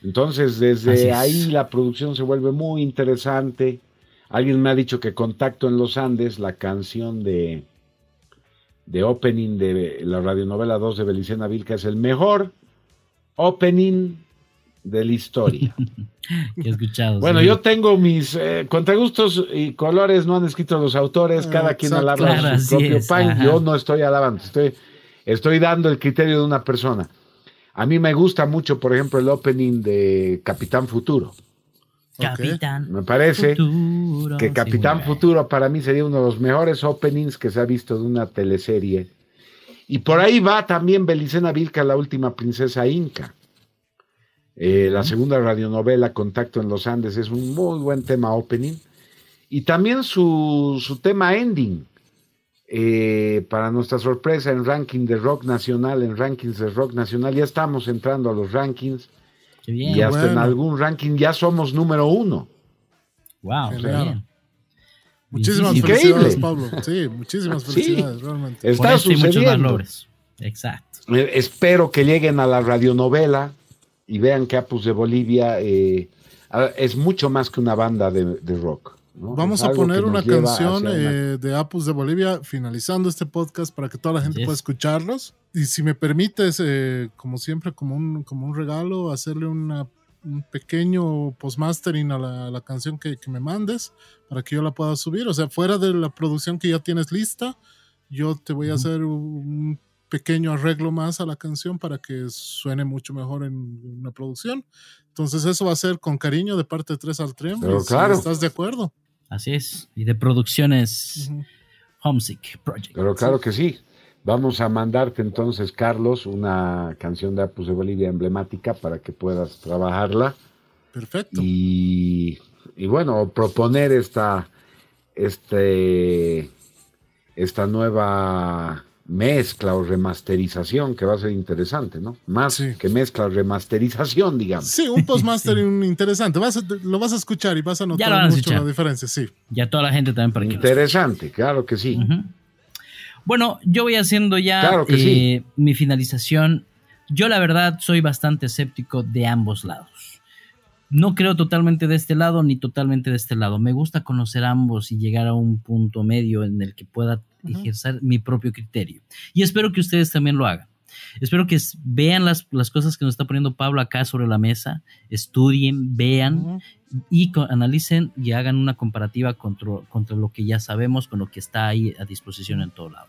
Entonces, desde ahí la producción se vuelve muy interesante. Alguien me ha dicho que Contacto en los Andes, la canción de, de opening de la radionovela 2 de Belicena Vilca es el mejor opening de la historia. he escuchado. Bueno, yo tengo mis eh, contragustos y colores, no han escrito los autores, cada quien alaba su propio pan. Yo no estoy alabando, estoy, estoy dando el criterio de una persona. A mí me gusta mucho, por ejemplo, el opening de Capitán Futuro. Capitán. Me parece que Capitán Futuro para mí sería uno de los mejores openings que se ha visto de una teleserie. Y por ahí va también Belicena Vilca, la última princesa inca. Eh, la segunda radionovela, Contacto en los Andes, es un muy buen tema opening. Y también su, tema ending. Eh, para nuestra sorpresa, en ranking de rock nacional, en rankings de rock nacional, ya estamos entrando a los rankings. Y hasta en algún ranking ya somos número uno. Wow, bien. Muchísimas felicidades, Pablo. Sí, muchísimas felicidades, realmente. Está sucediendo. Exacto. Eh, espero que lleguen a la radionovela y vean que Apus de Bolivia eh, es mucho más que una banda de, rock. Vamos a poner una canción eh, de Apus de Bolivia finalizando este podcast para que toda la gente pueda escucharlos. Y si me permites, eh, como siempre, como un, como un regalo, hacerle una, un pequeño postmastering a la, la canción que, que, me mandes para que yo la pueda subir. O sea, fuera de la producción que ya tienes lista, yo te voy a hacer un pequeño arreglo más a la canción para que suene mucho mejor en una producción. Entonces eso va a ser con cariño de parte de 3 al Tren. claro. ¿Estás de acuerdo? Así es. Y de producciones Homesick Project. Pero claro que sí. Vamos a mandarte entonces, Carlos, una canción de Apus de Bolivia emblemática para que puedas trabajarla. Perfecto. Y, y bueno, proponer esta, este, esta nueva mezcla o remasterización, que va a ser interesante, ¿no? Más que mezcla o remasterización, digamos. Sí, un postmastering interesante. Vas lo vas a escuchar y vas a notar mucho la diferencia, sí. Ya toda la gente también para Interesante, claro que sí. Bueno, yo voy haciendo ya eh, mi finalización. Yo la verdad soy bastante escéptico de ambos lados no creo totalmente de este lado ni totalmente de este lado. Me gusta conocer ambos y llegar a un punto medio en el que pueda ejercer mi propio criterio. Y espero que ustedes también lo hagan. Espero que vean las, cosas que nos está poniendo Pablo acá sobre la mesa, estudien, vean y analicen y hagan una comparativa contra, contra lo que ya sabemos, con lo que está ahí a disposición en todo lado.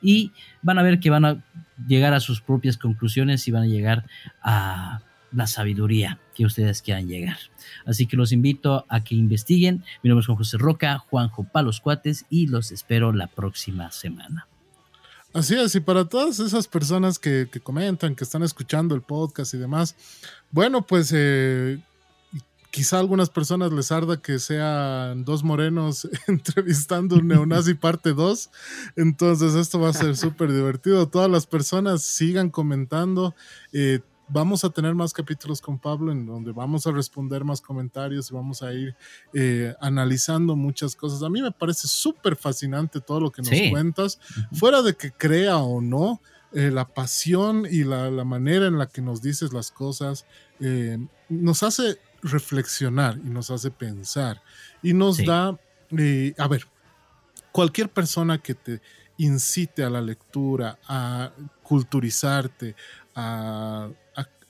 Y van a ver que van a llegar a sus propias conclusiones y van a llegar a la sabiduría que ustedes quieran llegar. Así que los invito a que investiguen. Mi nombre es Juan José Roca, Juanjo Palos Cuates y los espero la próxima semana. Así es, y para todas esas personas que, comentan, que están escuchando el podcast y demás, bueno, pues eh, quizá a algunas personas les arda que sean dos morenos entrevistando un neonazi parte 2. Entonces esto va a ser súper divertido. Todas las personas sigan comentando. Eh, vamos a tener más capítulos con Pablo en donde vamos a responder más comentarios y vamos a ir eh, analizando muchas cosas. A mí me parece súper fascinante todo lo que nos cuentas, fuera de que crea o no. Eh, la pasión y la, manera en la que nos dices las cosas eh, nos hace reflexionar y nos hace pensar y nos da, a ver, cualquier persona que te incite a la lectura, a culturizarte, a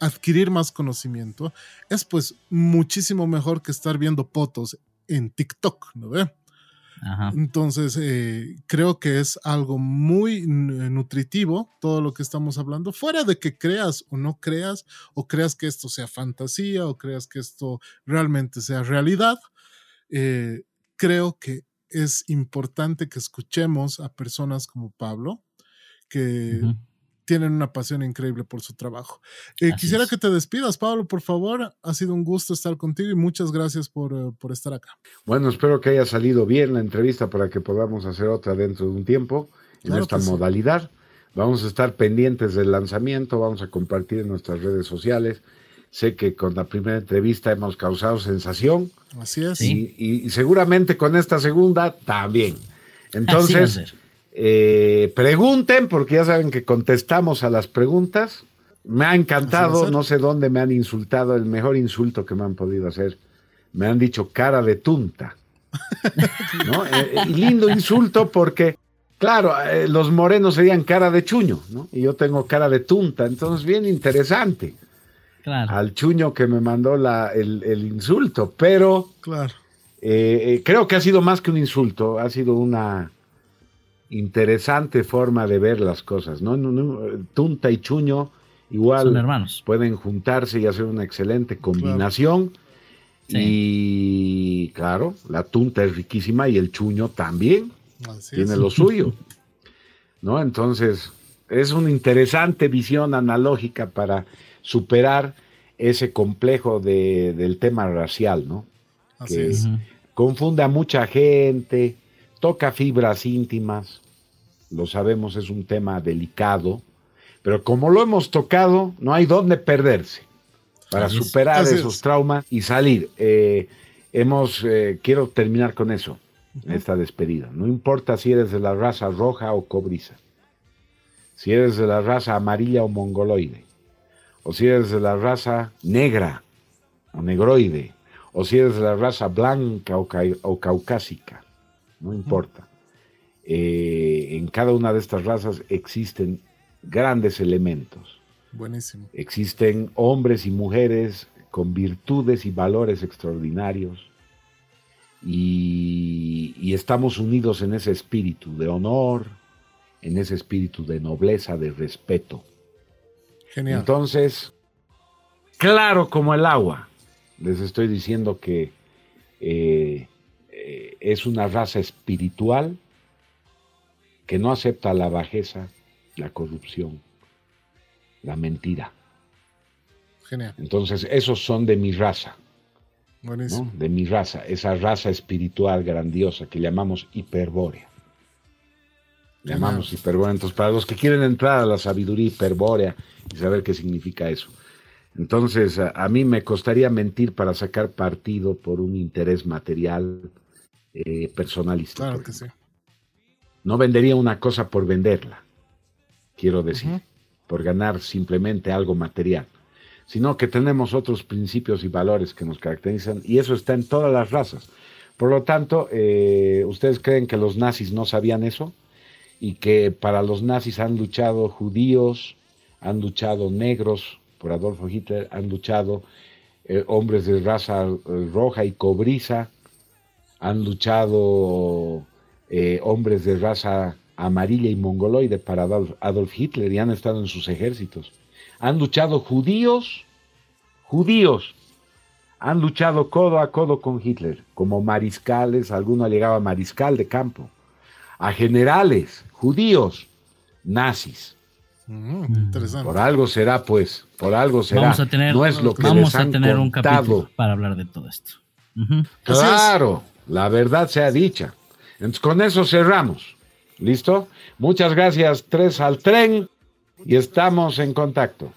adquirir más conocimiento, es pues muchísimo mejor que estar viendo fotos en TikTok, ¿no ve? Entonces, eh, creo que es algo muy nutritivo todo lo que estamos hablando, fuera de que creas o no creas, o creas que esto sea fantasía, o creas que esto realmente sea realidad. Eh, creo que es importante que escuchemos a personas como Pablo, que tienen una pasión increíble por su trabajo. Eh, quisiera que te despidas, Pablo, por favor. Ha sido un gusto estar contigo y muchas gracias por, eh, por, estar acá. Bueno, espero que haya salido bien la entrevista para que podamos hacer otra dentro de un tiempo en esta modalidad. Vamos a estar pendientes del lanzamiento, vamos a compartir en nuestras redes sociales. Sé que con la primera entrevista hemos causado sensación. Así es. Y, y seguramente con esta segunda también. Entonces, eh, pregunten, porque ya saben que contestamos a las preguntas. Me ha encantado, no sé dónde me han insultado, el mejor insulto que me han podido hacer. Me han dicho cara de tunta. ¿no? Eh, eh, lindo insulto porque, claro, los morenos serían cara de chuño, ¿no? Y yo tengo cara de tunta, entonces bien interesante. al chuño que me mandó la, el, insulto, pero claro. Eh, eh, creo que ha sido más que un insulto, ha sido una interesante forma de ver las cosas, ¿no? Tunta y chuño igual hermanos. pueden juntarse y hacer una excelente combinación. Y claro, la tunta es riquísima y el chuño también tiene lo suyo. ¿No? Entonces, es una interesante visión analógica para superar ese complejo del tema racial, ¿no? que confunde a mucha gente, toca fibras íntimas, lo sabemos, es un tema delicado, pero como lo hemos tocado, no hay dónde perderse para superar esos traumas y salir. Eh, hemos, eh, quiero terminar con eso, esta despedida. No importa si eres de la raza roja o cobriza, si eres de la raza amarilla o mongoloide, o si eres de la raza negra o negroide, o si eres de la raza blanca o, caucásica, no importa. Eh, en cada una de estas razas existen grandes elementos. Buenísimo. Existen hombres y mujeres con virtudes y valores extraordinarios y, estamos unidos en ese espíritu de honor, en ese espíritu de nobleza, de respeto. Genial. Entonces, claro como el agua, les estoy diciendo que eh, eh, es una raza espiritual que no acepta la bajeza, la corrupción, la mentira. Genial. Entonces, esos son de mi raza. Buenísimo. De mi raza, esa raza espiritual grandiosa que llamamos hiperbórea. Llamamos hiperbórea. Entonces, para los que quieren entrar a la sabiduría hiperbórea y saber qué significa eso. Entonces, a, mí me costaría mentir para sacar partido por un interés material eh, personalista. Claro que sí. No vendería una cosa por venderla quiero decir, por ganar simplemente algo material, sino que tenemos otros principios y valores que nos caracterizan y eso está en todas las razas. Por lo tanto, eh, ¿ustedes creen que los nazis no sabían eso? Y que para los nazis han luchado judíos, han luchado negros por Adolfo Hitler, han luchado eh, hombres de raza eh, roja y cobriza, han luchado hombres de raza amarilla y mongoloide para Adolf Hitler y han estado en sus ejércitos. Han luchado judíos, judíos, han luchado codo a codo con Hitler, como mariscales, alguno ha llegado a mariscal de campo, a generales, judíos, nazis. Mm, interesante. Por algo será, pues, por algo será. Vamos a tener, no es lo que vamos a tener un capítulo para hablar de todo esto. Claro, la verdad sea dicha. Entonces, con eso cerramos. ¿Listo? Muchas gracias, tres al tren y estamos en contacto.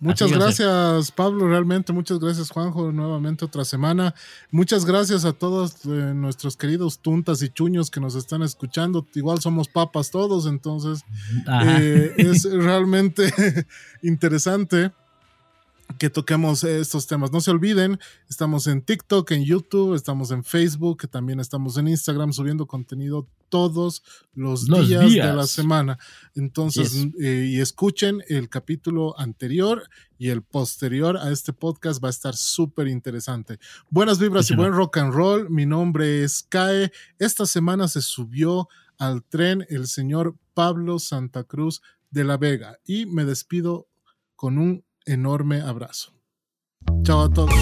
Muchas gracias, Pablo, realmente. Muchas gracias, Juanjo, nuevamente otra semana. Muchas gracias a todos eh, nuestros queridos tuntas y chuños que nos están escuchando. Igual somos papas todos, entonces eh, es realmente interesante que toquemos estos temas. No se olviden, estamos en TikTok, en YouTube, estamos en Facebook, también estamos en Instagram subiendo contenido todos los, días, de la semana. Entonces, eh, y escuchen el capítulo anterior y el posterior a este podcast va a estar súper interesante. Buenas vibras y buen rock and roll. Mi nombre es Kae. Esta semana se subió al tren el señor Pablo Santa Cruz de la Vega y me despido con un enorme abrazo. Chao a todos.